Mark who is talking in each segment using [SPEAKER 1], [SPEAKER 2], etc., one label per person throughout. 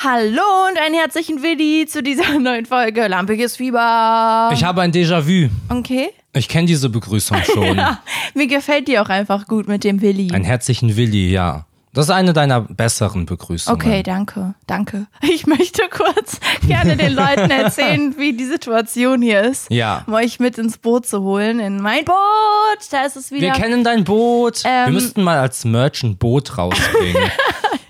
[SPEAKER 1] Hallo und einen herzlichen Willi zu dieser neuen Folge Lampiges Fieber.
[SPEAKER 2] Ich habe ein Déjà-vu.
[SPEAKER 1] Okay.
[SPEAKER 2] Ich kenne diese Begrüßung schon.
[SPEAKER 1] Ja, mir gefällt die auch einfach gut mit dem Willi.
[SPEAKER 2] Einen herzlichen Willi, ja. Das ist eine deiner besseren Begrüßungen.
[SPEAKER 1] Okay, danke, danke. Ich möchte kurz gerne den Leuten erzählen, wie die Situation hier ist.
[SPEAKER 2] Ja.
[SPEAKER 1] Um euch mit ins Boot zu holen. In mein Boot, da ist es wieder.
[SPEAKER 2] Wir kennen dein Boot.
[SPEAKER 1] Ähm.
[SPEAKER 2] Wir müssten mal als Merch ein Boot rausbringen.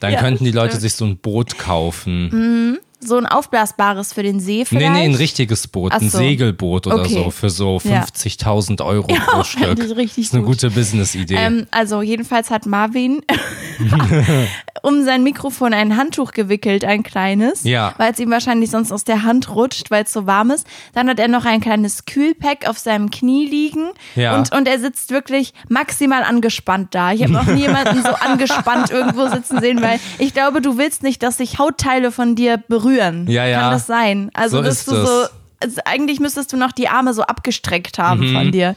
[SPEAKER 2] Dann
[SPEAKER 1] Ja,
[SPEAKER 2] könnten die Leute
[SPEAKER 1] stimmt.
[SPEAKER 2] sich so ein Boot kaufen.
[SPEAKER 1] so ein aufblasbares für den See
[SPEAKER 2] Nee,
[SPEAKER 1] vielleicht.
[SPEAKER 2] nee, ein richtiges Boot,
[SPEAKER 1] Ach
[SPEAKER 2] ein
[SPEAKER 1] so.
[SPEAKER 2] Segelboot oder
[SPEAKER 1] Okay.
[SPEAKER 2] so für so
[SPEAKER 1] Ja.
[SPEAKER 2] 50.000 Euro pro Stück.
[SPEAKER 1] richtig
[SPEAKER 2] das ist eine
[SPEAKER 1] gut.
[SPEAKER 2] gute Business-Idee.
[SPEAKER 1] Ähm, also jedenfalls hat Marvin um sein Mikrofon ein Handtuch gewickelt, ein kleines,
[SPEAKER 2] Ja.
[SPEAKER 1] weil es ihm wahrscheinlich sonst aus der Hand rutscht, weil es so warm ist. Dann hat er noch ein kleines Kühlpack auf seinem Knie liegen
[SPEAKER 2] Ja.
[SPEAKER 1] und, und er sitzt wirklich maximal angespannt da. Ich habe noch nie jemanden so angespannt irgendwo sitzen sehen, weil ich glaube, du willst nicht, dass sich Hautteile von dir berühren.
[SPEAKER 2] Ja, ja.
[SPEAKER 1] Kann das sein? Also,
[SPEAKER 2] So
[SPEAKER 1] dass
[SPEAKER 2] ist
[SPEAKER 1] du
[SPEAKER 2] es.
[SPEAKER 1] so also eigentlich müsstest du noch die Arme so abgestreckt haben von dir.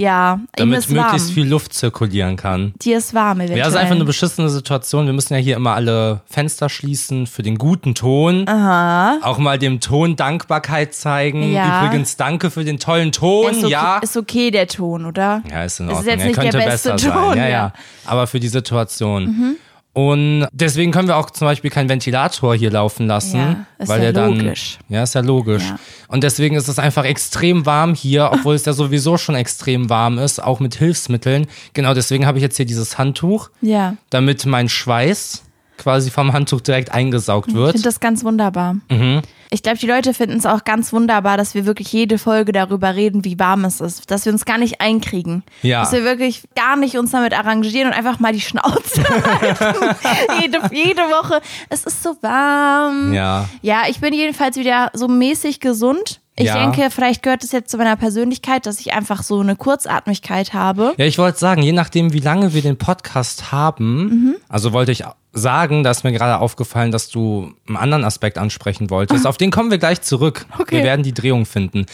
[SPEAKER 1] Ja,
[SPEAKER 2] Mhm. Damit
[SPEAKER 1] ist warm.
[SPEAKER 2] möglichst viel Luft zirkulieren kann.
[SPEAKER 1] Dir ist warm eventuell.
[SPEAKER 2] Ja, es ist einfach eine beschissene Situation. Wir müssen ja hier immer alle Fenster schließen für den guten Ton. Auch mal dem Ton Dankbarkeit zeigen.
[SPEAKER 1] Ja.
[SPEAKER 2] Übrigens, danke für den tollen Ton.
[SPEAKER 1] ist okay,
[SPEAKER 2] ja.
[SPEAKER 1] ist okay der Ton, oder?
[SPEAKER 2] ja, ist in Ordnung.
[SPEAKER 1] ist jetzt
[SPEAKER 2] er
[SPEAKER 1] nicht
[SPEAKER 2] könnte
[SPEAKER 1] der beste
[SPEAKER 2] besser
[SPEAKER 1] Ton,
[SPEAKER 2] sein. Ja,
[SPEAKER 1] ja. Mhm.
[SPEAKER 2] ja. Aber für die Situation. Und deswegen können wir auch zum Beispiel keinen Ventilator hier laufen lassen.
[SPEAKER 1] Ja, ist
[SPEAKER 2] weil
[SPEAKER 1] ja
[SPEAKER 2] er dann,
[SPEAKER 1] logisch.
[SPEAKER 2] Ja, ist ja logisch.
[SPEAKER 1] Ja.
[SPEAKER 2] Und deswegen ist es einfach extrem warm hier, obwohl es ja sowieso schon extrem warm ist, auch mit Hilfsmitteln. Genau deswegen habe ich jetzt hier dieses Handtuch
[SPEAKER 1] Ja.
[SPEAKER 2] damit mein Schweiß quasi vom Handtuch direkt eingesaugt
[SPEAKER 1] Ich
[SPEAKER 2] wird.
[SPEAKER 1] finde das ganz wunderbar.
[SPEAKER 2] Mhm.
[SPEAKER 1] Ich glaube, die Leute finden es auch ganz wunderbar, dass wir wirklich jede Folge darüber reden, wie warm es ist. Dass wir uns gar nicht einkriegen.
[SPEAKER 2] Ja.
[SPEAKER 1] Dass wir wirklich gar nicht uns damit arrangieren und einfach mal die Schnauze halten. jede, jede Woche. Es ist so warm.
[SPEAKER 2] Ja.
[SPEAKER 1] Ja, ich bin jedenfalls wieder so mäßig gesund. Ich
[SPEAKER 2] Ja.
[SPEAKER 1] denke, vielleicht gehört es jetzt zu meiner Persönlichkeit, dass ich einfach so eine Kurzatmigkeit habe.
[SPEAKER 2] Ja, ich wollte sagen, je nachdem, wie lange wir den Podcast haben,
[SPEAKER 1] Mhm.
[SPEAKER 2] also wollte ich sagen, da ist mir gerade aufgefallen, dass du einen anderen Aspekt ansprechen wolltest. Auf den kommen wir gleich zurück.
[SPEAKER 1] Okay.
[SPEAKER 2] Wir werden die Drehung finden.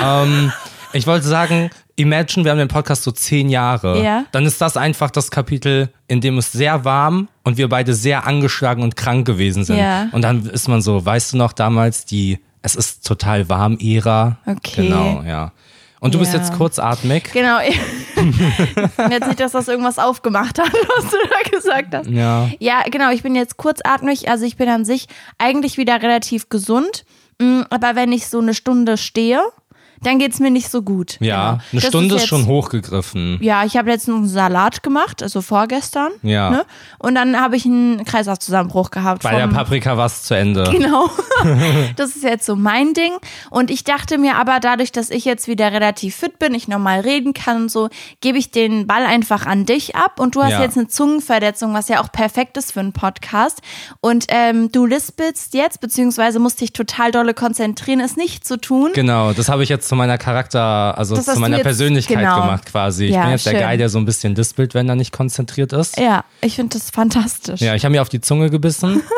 [SPEAKER 2] ähm, ich wollte sagen, imagine, wir haben den Podcast so zehn Jahre.
[SPEAKER 1] Ja.
[SPEAKER 2] Dann ist das einfach das Kapitel, in dem es sehr warm und wir beide sehr angeschlagen und krank gewesen sind.
[SPEAKER 1] Ja.
[SPEAKER 2] Und dann ist man so, weißt du noch damals die Es ist total warm Ära.
[SPEAKER 1] Okay.
[SPEAKER 2] Genau, ja. Und du bist
[SPEAKER 1] Ja.
[SPEAKER 2] jetzt kurzatmig.
[SPEAKER 1] Genau. jetzt nicht, dass das irgendwas aufgemacht hat, was du da gesagt hast.
[SPEAKER 2] Ja.
[SPEAKER 1] Ja, genau. Ich bin jetzt kurzatmig. Also ich bin an sich eigentlich wieder relativ gesund. Mm, Aber wenn ich so eine Stunde stehe, dann geht's mir nicht so gut.
[SPEAKER 2] Ja,
[SPEAKER 1] Genau.
[SPEAKER 2] eine
[SPEAKER 1] Das
[SPEAKER 2] Stunde ist,
[SPEAKER 1] jetzt-
[SPEAKER 2] schon hochgegriffen.
[SPEAKER 1] Ja, ich habe letztens einen Salat gemacht, also vorgestern.
[SPEAKER 2] Ja.
[SPEAKER 1] Ne? Und dann habe ich einen Kreislaufzusammenbruch gehabt.
[SPEAKER 2] Bei der
[SPEAKER 1] vom-
[SPEAKER 2] Paprika war es zu Ende.
[SPEAKER 1] Genau. Das ist jetzt so mein Ding. Und ich dachte mir aber, dadurch, dass ich jetzt wieder relativ fit bin, ich normal reden kann und so, gebe ich den Ball einfach an dich ab. Und du hast
[SPEAKER 2] Ja.
[SPEAKER 1] jetzt eine Zungenverletzung, was ja auch perfekt ist für einen Podcast. Und ähm, du lispelst jetzt, beziehungsweise musst dich total dolle konzentrieren, es nicht zu tun.
[SPEAKER 2] Genau, das habe ich jetzt zu meiner Charakter, also
[SPEAKER 1] Das
[SPEAKER 2] zu meiner
[SPEAKER 1] jetzt-
[SPEAKER 2] Persönlichkeit
[SPEAKER 1] genau.
[SPEAKER 2] gemacht quasi. Ich
[SPEAKER 1] Ja,
[SPEAKER 2] bin jetzt
[SPEAKER 1] schön.
[SPEAKER 2] der Guy, der so ein bisschen lispelt, wenn er nicht konzentriert ist.
[SPEAKER 1] Ja, ich finde das fantastisch.
[SPEAKER 2] Ja, ich habe mir auf die Zunge gebissen.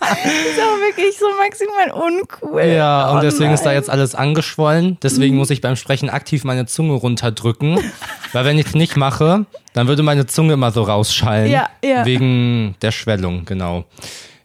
[SPEAKER 1] Das ist auch wirklich so maximal uncool.
[SPEAKER 2] Ja, und
[SPEAKER 1] Oh
[SPEAKER 2] deswegen ist da
[SPEAKER 1] nein.
[SPEAKER 2] jetzt alles angeschwollen. Deswegen muss ich beim Sprechen aktiv meine Zunge runterdrücken. Weil wenn ich es nicht mache, dann würde meine Zunge immer so rausschallen.
[SPEAKER 1] Ja, ja.
[SPEAKER 2] Wegen der Schwellung, genau.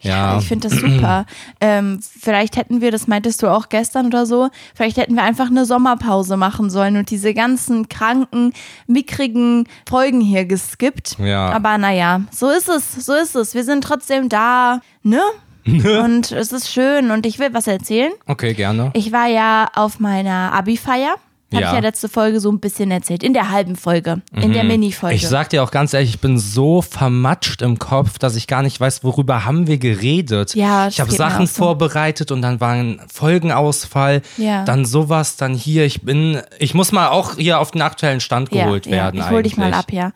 [SPEAKER 2] Ja.
[SPEAKER 1] Ich finde das super. ähm, vielleicht hätten wir, das meintest du auch gestern oder so, vielleicht hätten wir einfach eine Sommerpause machen sollen und diese ganzen kranken, mickrigen Folgen hier geskippt.
[SPEAKER 2] Ja.
[SPEAKER 1] Aber naja, so ist es, so ist es. Wir sind trotzdem da, ne? und es ist schön und ich will was erzählen.
[SPEAKER 2] Okay, gerne.
[SPEAKER 1] Ich war ja auf meiner Abi-Feier. Habe
[SPEAKER 2] Ja.
[SPEAKER 1] ich ja letzte Folge so ein bisschen erzählt. In der halben Folge. In der Mini-Folge.
[SPEAKER 2] Mhm. Ich sag dir auch ganz ehrlich, ich bin so vermatscht im Kopf, dass ich gar nicht weiß, worüber haben wir geredet.
[SPEAKER 1] Ja, das
[SPEAKER 2] ich habe Sachen
[SPEAKER 1] so.
[SPEAKER 2] vorbereitet und dann war ein Folgenausfall,
[SPEAKER 1] Ja.
[SPEAKER 2] dann sowas, dann hier. Ich bin, ich muss mal auch hier auf den aktuellen Stand geholt werden.
[SPEAKER 1] Ja, ich hol dich mal ab, ja.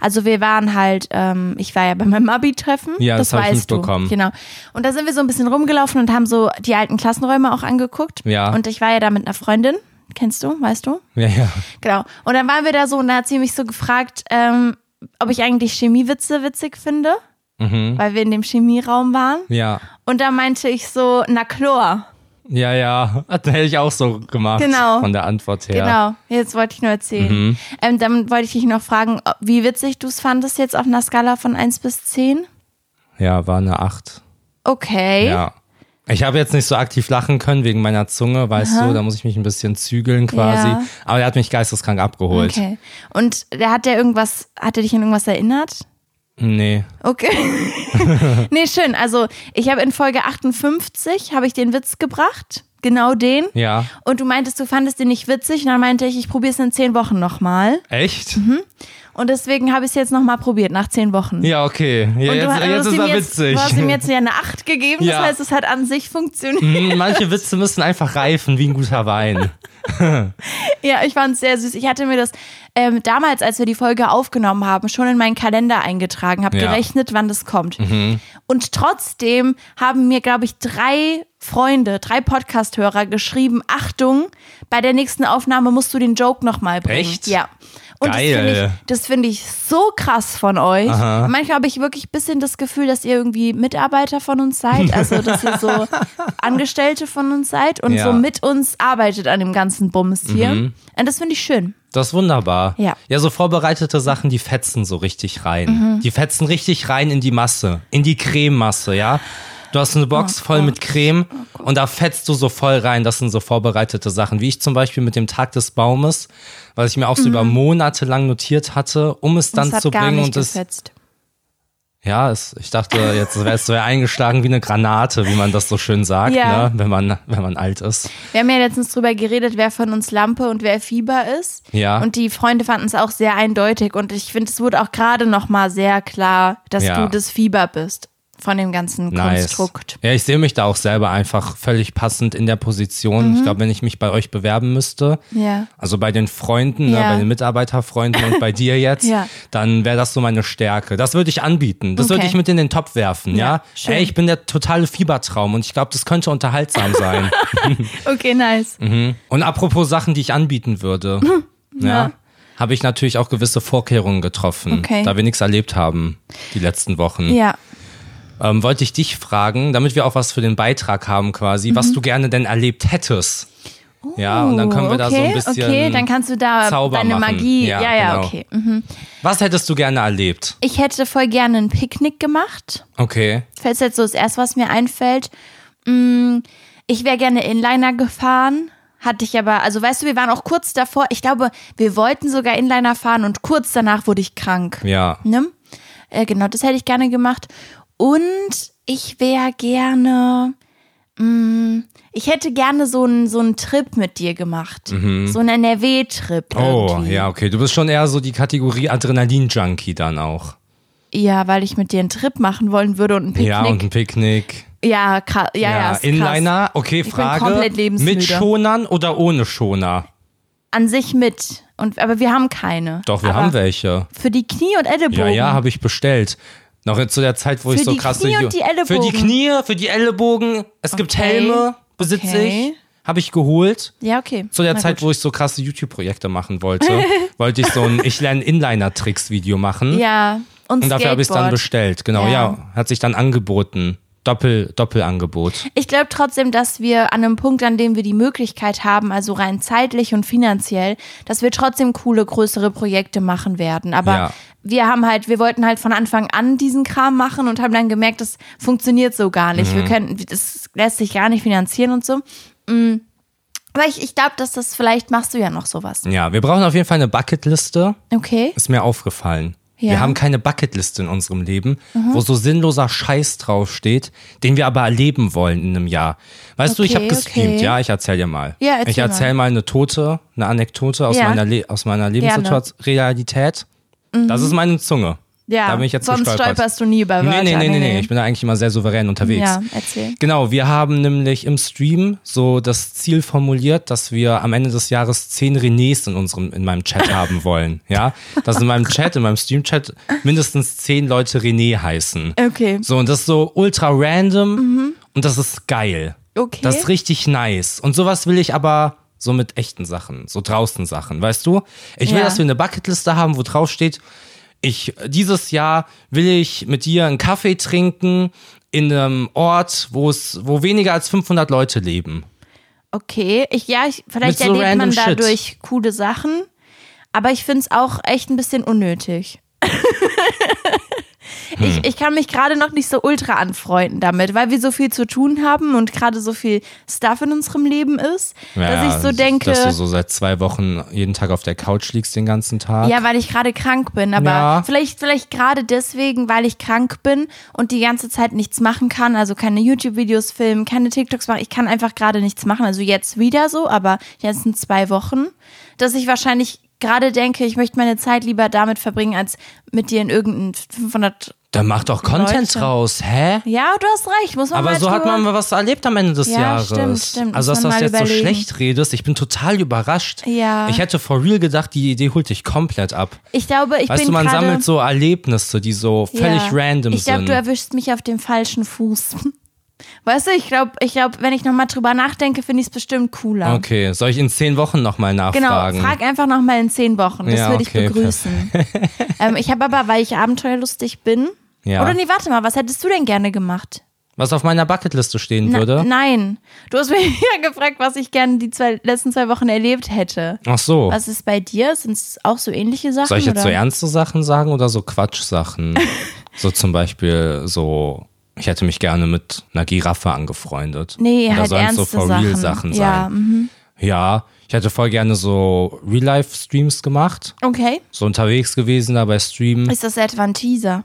[SPEAKER 1] Also wir waren halt, ähm, ich war ja bei meinem Abi-Treffen.
[SPEAKER 2] Ja, das ich
[SPEAKER 1] weißt du. Genau. Und da sind wir so ein bisschen rumgelaufen und haben so die alten Klassenräume auch angeguckt.
[SPEAKER 2] Ja.
[SPEAKER 1] Und ich war ja da mit einer Freundin. Kennst du, weißt du?
[SPEAKER 2] Ja, ja.
[SPEAKER 1] Genau. Und dann waren wir da so und da hat sie mich so gefragt, ähm, ob ich eigentlich Chemiewitze witzig finde,
[SPEAKER 2] Mhm.
[SPEAKER 1] weil wir in dem Chemieraum waren.
[SPEAKER 2] Ja.
[SPEAKER 1] Und da meinte ich so, na Chlor.
[SPEAKER 2] Ja, ja. Das hätte ich auch so gemacht.
[SPEAKER 1] Genau.
[SPEAKER 2] Von der Antwort her.
[SPEAKER 1] Genau, jetzt wollte ich nur erzählen.
[SPEAKER 2] Mhm.
[SPEAKER 1] Ähm, dann wollte ich dich noch fragen, wie witzig du es fandest jetzt auf einer Skala von 1 bis 10?
[SPEAKER 2] Ja, war eine 8.
[SPEAKER 1] Okay.
[SPEAKER 2] Ja. Ich habe jetzt nicht so aktiv lachen können wegen meiner Zunge, weißt du, da muss ich mich ein bisschen zügeln quasi.
[SPEAKER 1] Ja.
[SPEAKER 2] Aber er hat mich geisteskrank abgeholt.
[SPEAKER 1] Okay. Und der hat der irgendwas, hat er dich an irgendwas erinnert?
[SPEAKER 2] Nee.
[SPEAKER 1] Okay. nee, schön. Also, ich habe in Folge 58 habe ich den Witz gebracht. Genau den.
[SPEAKER 2] Ja.
[SPEAKER 1] Und du meintest, du fandest den nicht witzig. Und dann meinte ich, ich probiere es in zehn Wochen nochmal.
[SPEAKER 2] Echt?
[SPEAKER 1] Mhm. Und deswegen habe ich es jetzt nochmal probiert, nach zehn Wochen.
[SPEAKER 2] Ja, okay. Ja, jetzt,
[SPEAKER 1] du, du
[SPEAKER 2] jetzt ist er
[SPEAKER 1] jetzt,
[SPEAKER 2] witzig.
[SPEAKER 1] Du hast ihm jetzt ja eine 8 gegeben,
[SPEAKER 2] Ja.
[SPEAKER 1] das heißt, es hat an sich funktioniert.
[SPEAKER 2] Hm, Manche Witze müssen einfach reifen wie ein guter Wein.
[SPEAKER 1] Ja, ich fand es sehr süß. Ich hatte mir das ähm, damals, als wir die Folge aufgenommen haben, schon in meinen Kalender eingetragen, habe
[SPEAKER 2] Ja. Mhm.
[SPEAKER 1] gerechnet, wann das kommt. Und trotzdem haben mir, glaube ich, drei Freunde, drei Podcast-Hörer geschrieben, Achtung, bei der nächsten Aufnahme musst du den Joke nochmal bringen.
[SPEAKER 2] Echt?
[SPEAKER 1] Ja. Und
[SPEAKER 2] Geil.
[SPEAKER 1] das finde ich, find ich so krass von euch.
[SPEAKER 2] Aha.
[SPEAKER 1] Manchmal habe ich wirklich ein bisschen das Gefühl, dass ihr irgendwie Mitarbeiter von uns seid, also dass ihr so Angestellte von uns seid und
[SPEAKER 2] Ja.
[SPEAKER 1] so mit uns arbeitet an dem ganzen Bums hier. Und das finde ich schön.
[SPEAKER 2] Das ist wunderbar.
[SPEAKER 1] Ja.
[SPEAKER 2] Ja, so vorbereitete Sachen, die fetzen so richtig rein.
[SPEAKER 1] Mhm.
[SPEAKER 2] Die fetzen richtig rein in die Masse, in die Crememasse, ja. Du hast eine Box
[SPEAKER 1] Oh
[SPEAKER 2] voll
[SPEAKER 1] Gott.
[SPEAKER 2] mit Creme und da fetzt du so voll rein. Das sind so vorbereitete Sachen, wie ich zum Beispiel mit dem Tag des Baumes, was ich mir auch so über Monate lang notiert hatte, um es dann
[SPEAKER 1] Mhm.
[SPEAKER 2] zu bringen
[SPEAKER 1] nicht
[SPEAKER 2] und es
[SPEAKER 1] gefetzt.
[SPEAKER 2] Ja, es, ich dachte, jetzt wäre es wär eingeschlagen wie eine Granate, wie man das so schön sagt,
[SPEAKER 1] Ja.
[SPEAKER 2] ne? wenn, man, wenn man alt ist.
[SPEAKER 1] Wir haben ja letztens drüber geredet, wer von uns Lampe und wer Fieber ist.
[SPEAKER 2] Ja.
[SPEAKER 1] Und die Freunde fanden es auch sehr eindeutig. Und ich finde, es wurde auch gerade noch mal sehr klar, dass
[SPEAKER 2] Ja.
[SPEAKER 1] du das Fieber bist von dem ganzen
[SPEAKER 2] Nice.
[SPEAKER 1] Konstrukt.
[SPEAKER 2] Ja, ich sehe mich da auch selber einfach völlig passend in der Position. Ich glaube, wenn ich mich bei euch bewerben müsste,
[SPEAKER 1] Mhm. Ja.
[SPEAKER 2] also bei den Freunden,
[SPEAKER 1] Ja.
[SPEAKER 2] ne, bei den Mitarbeiterfreunden und bei dir jetzt,
[SPEAKER 1] Ja.
[SPEAKER 2] dann wäre das so meine Stärke. Das würde ich anbieten. Das würde
[SPEAKER 1] Okay.
[SPEAKER 2] ich mit in den Topf werfen, ja.
[SPEAKER 1] Ja, schön.
[SPEAKER 2] Ey, ich bin der totale Fiebertraum und ich glaube, das könnte unterhaltsam sein.
[SPEAKER 1] Okay, nice.
[SPEAKER 2] Und apropos Sachen, die ich anbieten würde, ja,
[SPEAKER 1] Ja.
[SPEAKER 2] habe ich natürlich auch gewisse Vorkehrungen getroffen,
[SPEAKER 1] Okay.
[SPEAKER 2] da wir nichts erlebt haben die letzten Wochen.
[SPEAKER 1] Ja.
[SPEAKER 2] Ähm, wollte ich dich fragen, damit wir auch was für den Beitrag haben quasi,
[SPEAKER 1] Mhm.
[SPEAKER 2] was du gerne denn erlebt hättest. ja, und dann können wir da so ein
[SPEAKER 1] okay,
[SPEAKER 2] bisschen.
[SPEAKER 1] Okay, dann kannst du da
[SPEAKER 2] Zauber
[SPEAKER 1] deine
[SPEAKER 2] machen.
[SPEAKER 1] Magie.
[SPEAKER 2] Ja,
[SPEAKER 1] Ja, ja,
[SPEAKER 2] genau.
[SPEAKER 1] okay. Mhm.
[SPEAKER 2] Was hättest du gerne erlebt?
[SPEAKER 1] Ich hätte voll gerne ein Picknick gemacht.
[SPEAKER 2] Okay.
[SPEAKER 1] Fällt jetzt so das erste, was mir einfällt. Mm, Ich wäre gerne Inliner gefahren. Hatte ich aber, also weißt du, wir waren auch kurz davor. Ich glaube, wir wollten sogar Inliner fahren und kurz danach wurde ich krank.
[SPEAKER 2] Ja.
[SPEAKER 1] Ne? Äh, genau, das hätte ich gerne gemacht. Und ich wäre gerne, mm, ich hätte gerne so einen so einen Trip mit dir gemacht. So einen NRW-Trip.
[SPEAKER 2] Mhm. Oh,
[SPEAKER 1] irgendwie.
[SPEAKER 2] ja, okay. Du bist schon eher so die Kategorie Adrenalin-Junkie dann auch.
[SPEAKER 1] Ja, weil ich mit dir einen Trip machen wollen würde und ein Picknick.
[SPEAKER 2] Ja, und ein Picknick.
[SPEAKER 1] Ja, krass. Ja, ja, krass.
[SPEAKER 2] Inliner. Okay,
[SPEAKER 1] bin
[SPEAKER 2] Frage. Mit Schonern oder ohne Schoner?
[SPEAKER 1] An sich mit. Und, aber wir haben keine.
[SPEAKER 2] Doch, wir
[SPEAKER 1] aber
[SPEAKER 2] haben welche.
[SPEAKER 1] Für die Knie und Ellenbogen.
[SPEAKER 2] Ja, ja, habe ich bestellt. Noch zu der Zeit, wo ich
[SPEAKER 1] Für
[SPEAKER 2] so
[SPEAKER 1] die
[SPEAKER 2] krasse.
[SPEAKER 1] Knie
[SPEAKER 2] Ju-
[SPEAKER 1] die.
[SPEAKER 2] Für die Knie, für die Ellenbogen. Es gibt
[SPEAKER 1] Okay.
[SPEAKER 2] Helme, besitze
[SPEAKER 1] Okay.
[SPEAKER 2] ich. Habe ich geholt.
[SPEAKER 1] Ja, okay.
[SPEAKER 2] Zu der
[SPEAKER 1] Na
[SPEAKER 2] Zeit,
[SPEAKER 1] gut.
[SPEAKER 2] wo ich so krasse YouTube-Projekte machen wollte, wollte ich so ein Ich lerne Inliner-Tricks-Video machen.
[SPEAKER 1] Ja, und,
[SPEAKER 2] Und dafür habe ich es dann bestellt. Genau, ja.
[SPEAKER 1] Ja.
[SPEAKER 2] Hat sich dann angeboten. Doppel, Doppelangebot.
[SPEAKER 1] Ich glaube trotzdem, dass wir an einem Punkt, an dem wir die Möglichkeit haben, also rein zeitlich und finanziell, dass wir trotzdem coole, größere Projekte machen werden. Aber
[SPEAKER 2] Ja.
[SPEAKER 1] wir haben halt, wir wollten halt von Anfang an diesen Kram machen und haben dann gemerkt, das funktioniert so gar nicht.
[SPEAKER 2] Mhm.
[SPEAKER 1] Wir können, das lässt sich gar nicht finanzieren und so. Mm. Aber ich, ich glaube, dass das, vielleicht machst du ja noch sowas.
[SPEAKER 2] Ja, wir brauchen auf jeden Fall eine Bucketliste.
[SPEAKER 1] Okay.
[SPEAKER 2] Ist mir aufgefallen.
[SPEAKER 1] Ja. Mhm.
[SPEAKER 2] Wir haben keine Bucketliste in unserem Leben, wo so sinnloser Scheiß draufsteht, den wir aber erleben wollen in einem Jahr. Weißt du, ich
[SPEAKER 1] Okay,
[SPEAKER 2] habe gestreamt,
[SPEAKER 1] okay.
[SPEAKER 2] ja, ich erzähl dir mal.
[SPEAKER 1] Ja, erzähl
[SPEAKER 2] ich erzähl mal. eine Tote, eine Anekdote aus
[SPEAKER 1] Ja.
[SPEAKER 2] meiner, Le aus meiner Lebenssituation, Realität. Das ist meine Zunge.
[SPEAKER 1] Ja,
[SPEAKER 2] da bin ich jetzt
[SPEAKER 1] sonst
[SPEAKER 2] gestolpert.
[SPEAKER 1] stolperst du nie über Wörter.
[SPEAKER 2] Nee, nee, nee, nee, nee, ich bin da eigentlich immer sehr souverän unterwegs.
[SPEAKER 1] Ja, erzähl.
[SPEAKER 2] Genau, wir haben nämlich im Stream so das Ziel formuliert, dass wir am Ende des Jahres zehn Renés in unserem, in meinem Chat haben wollen. Ja, dass in meinem Chat, in meinem Stream-Chat mindestens zehn Leute René heißen.
[SPEAKER 1] Okay.
[SPEAKER 2] So, und das ist so ultra random und das ist geil.
[SPEAKER 1] Okay.
[SPEAKER 2] Das ist richtig nice. Und sowas will ich aber so mit echten Sachen, so draußen Sachen, weißt du? Ich will,
[SPEAKER 1] Ja.
[SPEAKER 2] dass wir eine Bucketliste haben, wo drauf steht, ich, dieses Jahr will ich mit dir einen Kaffee trinken in einem Ort, wo es, wo weniger als 500 Leute leben.
[SPEAKER 1] Okay, ich, ja, ich, vielleicht
[SPEAKER 2] so
[SPEAKER 1] erlebt man
[SPEAKER 2] random Shit.
[SPEAKER 1] dadurch coole Sachen, aber ich finde es auch echt ein bisschen unnötig.
[SPEAKER 2] Hm.
[SPEAKER 1] Ich, ich kann mich gerade noch nicht so ultra anfreunden damit, weil wir so viel zu tun haben und gerade so viel Stuff in unserem Leben ist, dass ich so denke.
[SPEAKER 2] Dass du so seit zwei Wochen jeden Tag auf der Couch liegst den ganzen Tag.
[SPEAKER 1] Ja, weil ich gerade krank bin, aber
[SPEAKER 2] Ja.
[SPEAKER 1] vielleicht, vielleicht gerade deswegen, weil ich krank bin und die ganze Zeit nichts machen kann, also keine YouTube-Videos filmen, keine TikToks machen, ich kann einfach gerade nichts machen, also jetzt wieder so, aber jetzt in zwei Wochen, dass ich wahrscheinlich gerade denke, ich möchte meine Zeit lieber damit verbringen, als mit dir in irgendein 500
[SPEAKER 2] Dann mach doch Content
[SPEAKER 1] Leute.
[SPEAKER 2] draus, hä?
[SPEAKER 1] Ja, du hast recht, muss man
[SPEAKER 2] Aber
[SPEAKER 1] mal
[SPEAKER 2] so hat man mal was erlebt am Ende des
[SPEAKER 1] Ja,
[SPEAKER 2] Jahres.
[SPEAKER 1] stimmt, stimmt.
[SPEAKER 2] Also, dass du das jetzt so
[SPEAKER 1] überlegen.
[SPEAKER 2] schlecht redest, ich bin total überrascht.
[SPEAKER 1] Ja.
[SPEAKER 2] Ich hätte for real gedacht, die Idee holt dich komplett ab.
[SPEAKER 1] Ich glaube, ich
[SPEAKER 2] weißt
[SPEAKER 1] bin
[SPEAKER 2] du, man sammelt so Erlebnisse, die so völlig
[SPEAKER 1] ja.
[SPEAKER 2] random
[SPEAKER 1] Ich glaube,
[SPEAKER 2] sind.
[SPEAKER 1] du erwischst mich auf dem falschen Fuß. Weißt du, ich glaube, ich glaub, wenn ich nochmal drüber nachdenke, finde ich es bestimmt cooler.
[SPEAKER 2] okay, soll ich in zehn Wochen nochmal
[SPEAKER 1] Genau,
[SPEAKER 2] nachfragen?
[SPEAKER 1] frag einfach nochmal in zehn Wochen. Das
[SPEAKER 2] Ja,
[SPEAKER 1] würde ich
[SPEAKER 2] okay,
[SPEAKER 1] begrüßen. ähm, ich habe aber, weil ich abenteuerlustig bin.
[SPEAKER 2] Ja.
[SPEAKER 1] Oder nee, warte mal, was hättest du denn gerne gemacht?
[SPEAKER 2] Was auf meiner Bucketliste stehen
[SPEAKER 1] Na,
[SPEAKER 2] würde?
[SPEAKER 1] Nein. Du hast mich ja gefragt, was ich gerne die zwei, letzten zwei Wochen erlebt hätte.
[SPEAKER 2] Ach so.
[SPEAKER 1] Was ist bei dir? Sind es auch so ähnliche Sachen?
[SPEAKER 2] Soll ich jetzt
[SPEAKER 1] oder?
[SPEAKER 2] so ernste Sachen sagen oder so Quatschsachen? so zum Beispiel so, ich hätte mich gerne mit einer Giraffe angefreundet.
[SPEAKER 1] Nee,
[SPEAKER 2] oder
[SPEAKER 1] halt
[SPEAKER 2] sollen
[SPEAKER 1] ernste
[SPEAKER 2] so for real
[SPEAKER 1] Sachen.
[SPEAKER 2] Sachen
[SPEAKER 1] Ja,
[SPEAKER 2] sein?
[SPEAKER 1] mhm.
[SPEAKER 2] Ja, ich hätte voll gerne so Real-Life-Streams gemacht.
[SPEAKER 1] Okay.
[SPEAKER 2] So unterwegs gewesen da bei Streamen.
[SPEAKER 1] Ist das etwa ein Teaser?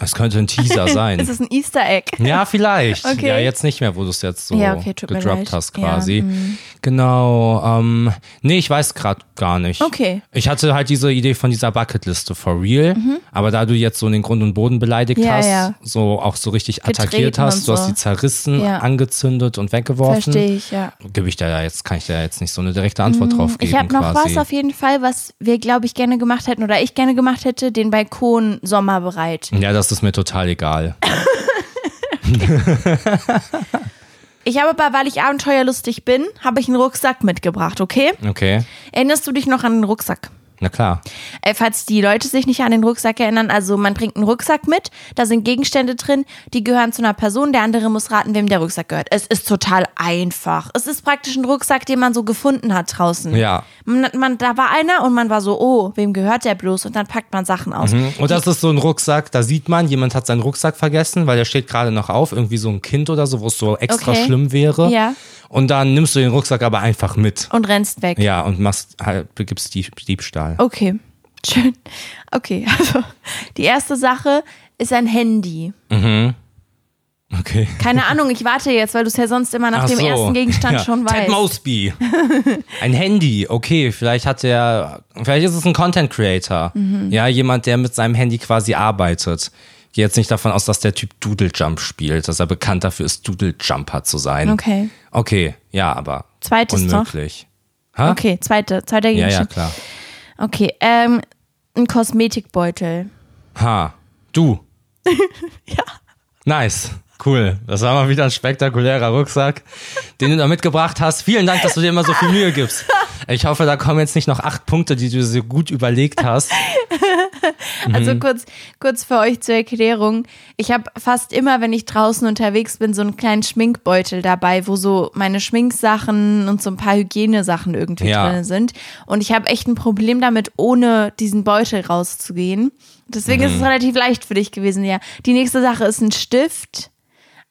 [SPEAKER 2] Es könnte ein Teaser sein.
[SPEAKER 1] Ist das ein Easter Egg?
[SPEAKER 2] Ja, vielleicht.
[SPEAKER 1] Okay.
[SPEAKER 2] Ja, jetzt nicht mehr, wo du es jetzt so
[SPEAKER 1] Ja, okay,
[SPEAKER 2] gedroppt hast
[SPEAKER 1] Ja,
[SPEAKER 2] quasi.
[SPEAKER 1] hm.
[SPEAKER 2] Genau. Ähm, nee, ich weiß gerade gar nicht.
[SPEAKER 1] Okay.
[SPEAKER 2] Ich hatte halt diese Idee von dieser Bucketliste for real, aber da du jetzt so in den Grund und Boden beleidigt
[SPEAKER 1] Mhm. Ja,
[SPEAKER 2] hast,
[SPEAKER 1] ja.
[SPEAKER 2] so auch so richtig attackiert
[SPEAKER 1] Getreten
[SPEAKER 2] hast,
[SPEAKER 1] und
[SPEAKER 2] du hast
[SPEAKER 1] so.
[SPEAKER 2] sie zerrissen,
[SPEAKER 1] Ja.
[SPEAKER 2] angezündet und weggeworfen,
[SPEAKER 1] Verstehe ich, ja.
[SPEAKER 2] gebe ich da jetzt, kann ich da jetzt nicht so eine direkte Antwort drauf geben
[SPEAKER 1] Mhm. Ich habe noch
[SPEAKER 2] quasi.
[SPEAKER 1] was auf jeden Fall, was wir, glaube ich, gerne gemacht hätten oder ich gerne gemacht hätte, den Balkon sommerbereit.
[SPEAKER 2] ja, das ist mir total egal.
[SPEAKER 1] Ich habe aber, weil ich abenteuerlustig bin, habe ich einen Rucksack mitgebracht, okay?
[SPEAKER 2] Okay,
[SPEAKER 1] Erinnerst du dich noch an den Rucksack?
[SPEAKER 2] Na klar.
[SPEAKER 1] Äh, falls die Leute sich nicht an den Rucksack erinnern, also man bringt einen Rucksack mit, da sind Gegenstände drin, die gehören zu einer Person, der andere muss raten, wem der Rucksack gehört. Es ist total einfach. Es ist praktisch ein Rucksack, den man so gefunden hat draußen.
[SPEAKER 2] Ja.
[SPEAKER 1] Man, man, da war einer und man war so, oh, wem gehört der bloß? Und dann packt man Sachen aus.
[SPEAKER 2] Und das ist so ein Rucksack, da sieht man, jemand hat seinen Rucksack vergessen, weil der steht gerade noch auf, irgendwie so ein Kind oder so, wo es so extra
[SPEAKER 1] Okay.
[SPEAKER 2] schlimm wäre.
[SPEAKER 1] Ja.
[SPEAKER 2] Und dann nimmst du den Rucksack aber einfach mit.
[SPEAKER 1] Und rennst weg.
[SPEAKER 2] Ja, und machst halt, begibst Dieb, Diebstahl.
[SPEAKER 1] Okay, schön. Okay, also die erste Sache ist ein Handy.
[SPEAKER 2] Okay.
[SPEAKER 1] Keine Ahnung, ich warte jetzt, weil du es ja sonst immer nach
[SPEAKER 2] Ach
[SPEAKER 1] dem
[SPEAKER 2] so.
[SPEAKER 1] ersten Gegenstand
[SPEAKER 2] ja.
[SPEAKER 1] schon
[SPEAKER 2] Ted
[SPEAKER 1] weißt.
[SPEAKER 2] Mosby. ein Handy, okay, vielleicht hat der, vielleicht ist es ein Content Creator.
[SPEAKER 1] Mhm.
[SPEAKER 2] Ja, jemand, der mit seinem Handy quasi arbeitet. Ich gehe jetzt nicht davon aus, dass der Typ Doodle Jump spielt, dass er bekannt dafür ist, Doodle Jumper zu sein.
[SPEAKER 1] Okay.
[SPEAKER 2] Okay, ja, aber
[SPEAKER 1] Zweites noch.
[SPEAKER 2] unmöglich. Hä?
[SPEAKER 1] Okay, zweite, zweiter
[SPEAKER 2] Ja, ja,
[SPEAKER 1] Gegenstand.
[SPEAKER 2] klar.
[SPEAKER 1] Okay, ähm, ein Kosmetikbeutel.
[SPEAKER 2] Ha, du.
[SPEAKER 1] Ja.
[SPEAKER 2] Nice. Cool. Das war mal wieder ein spektakulärer Rucksack, den du da mitgebracht hast. Vielen Dank, dass du dir immer so viel Mühe gibst. Ich hoffe, da kommen jetzt nicht noch acht Punkte, die du so gut überlegt hast.
[SPEAKER 1] Also
[SPEAKER 2] Mhm.
[SPEAKER 1] kurz, kurz für euch zur Erklärung. Ich habe fast immer, wenn ich draußen unterwegs bin, so einen kleinen Schminkbeutel dabei, wo so meine Schminksachen und so ein paar Hygienesachen irgendwie
[SPEAKER 2] Ja.
[SPEAKER 1] drin sind. Und ich habe echt ein Problem damit, ohne diesen Beutel rauszugehen. Deswegen ist es
[SPEAKER 2] Mhm.
[SPEAKER 1] relativ leicht für dich gewesen, ja. Die nächste Sache ist ein Stift.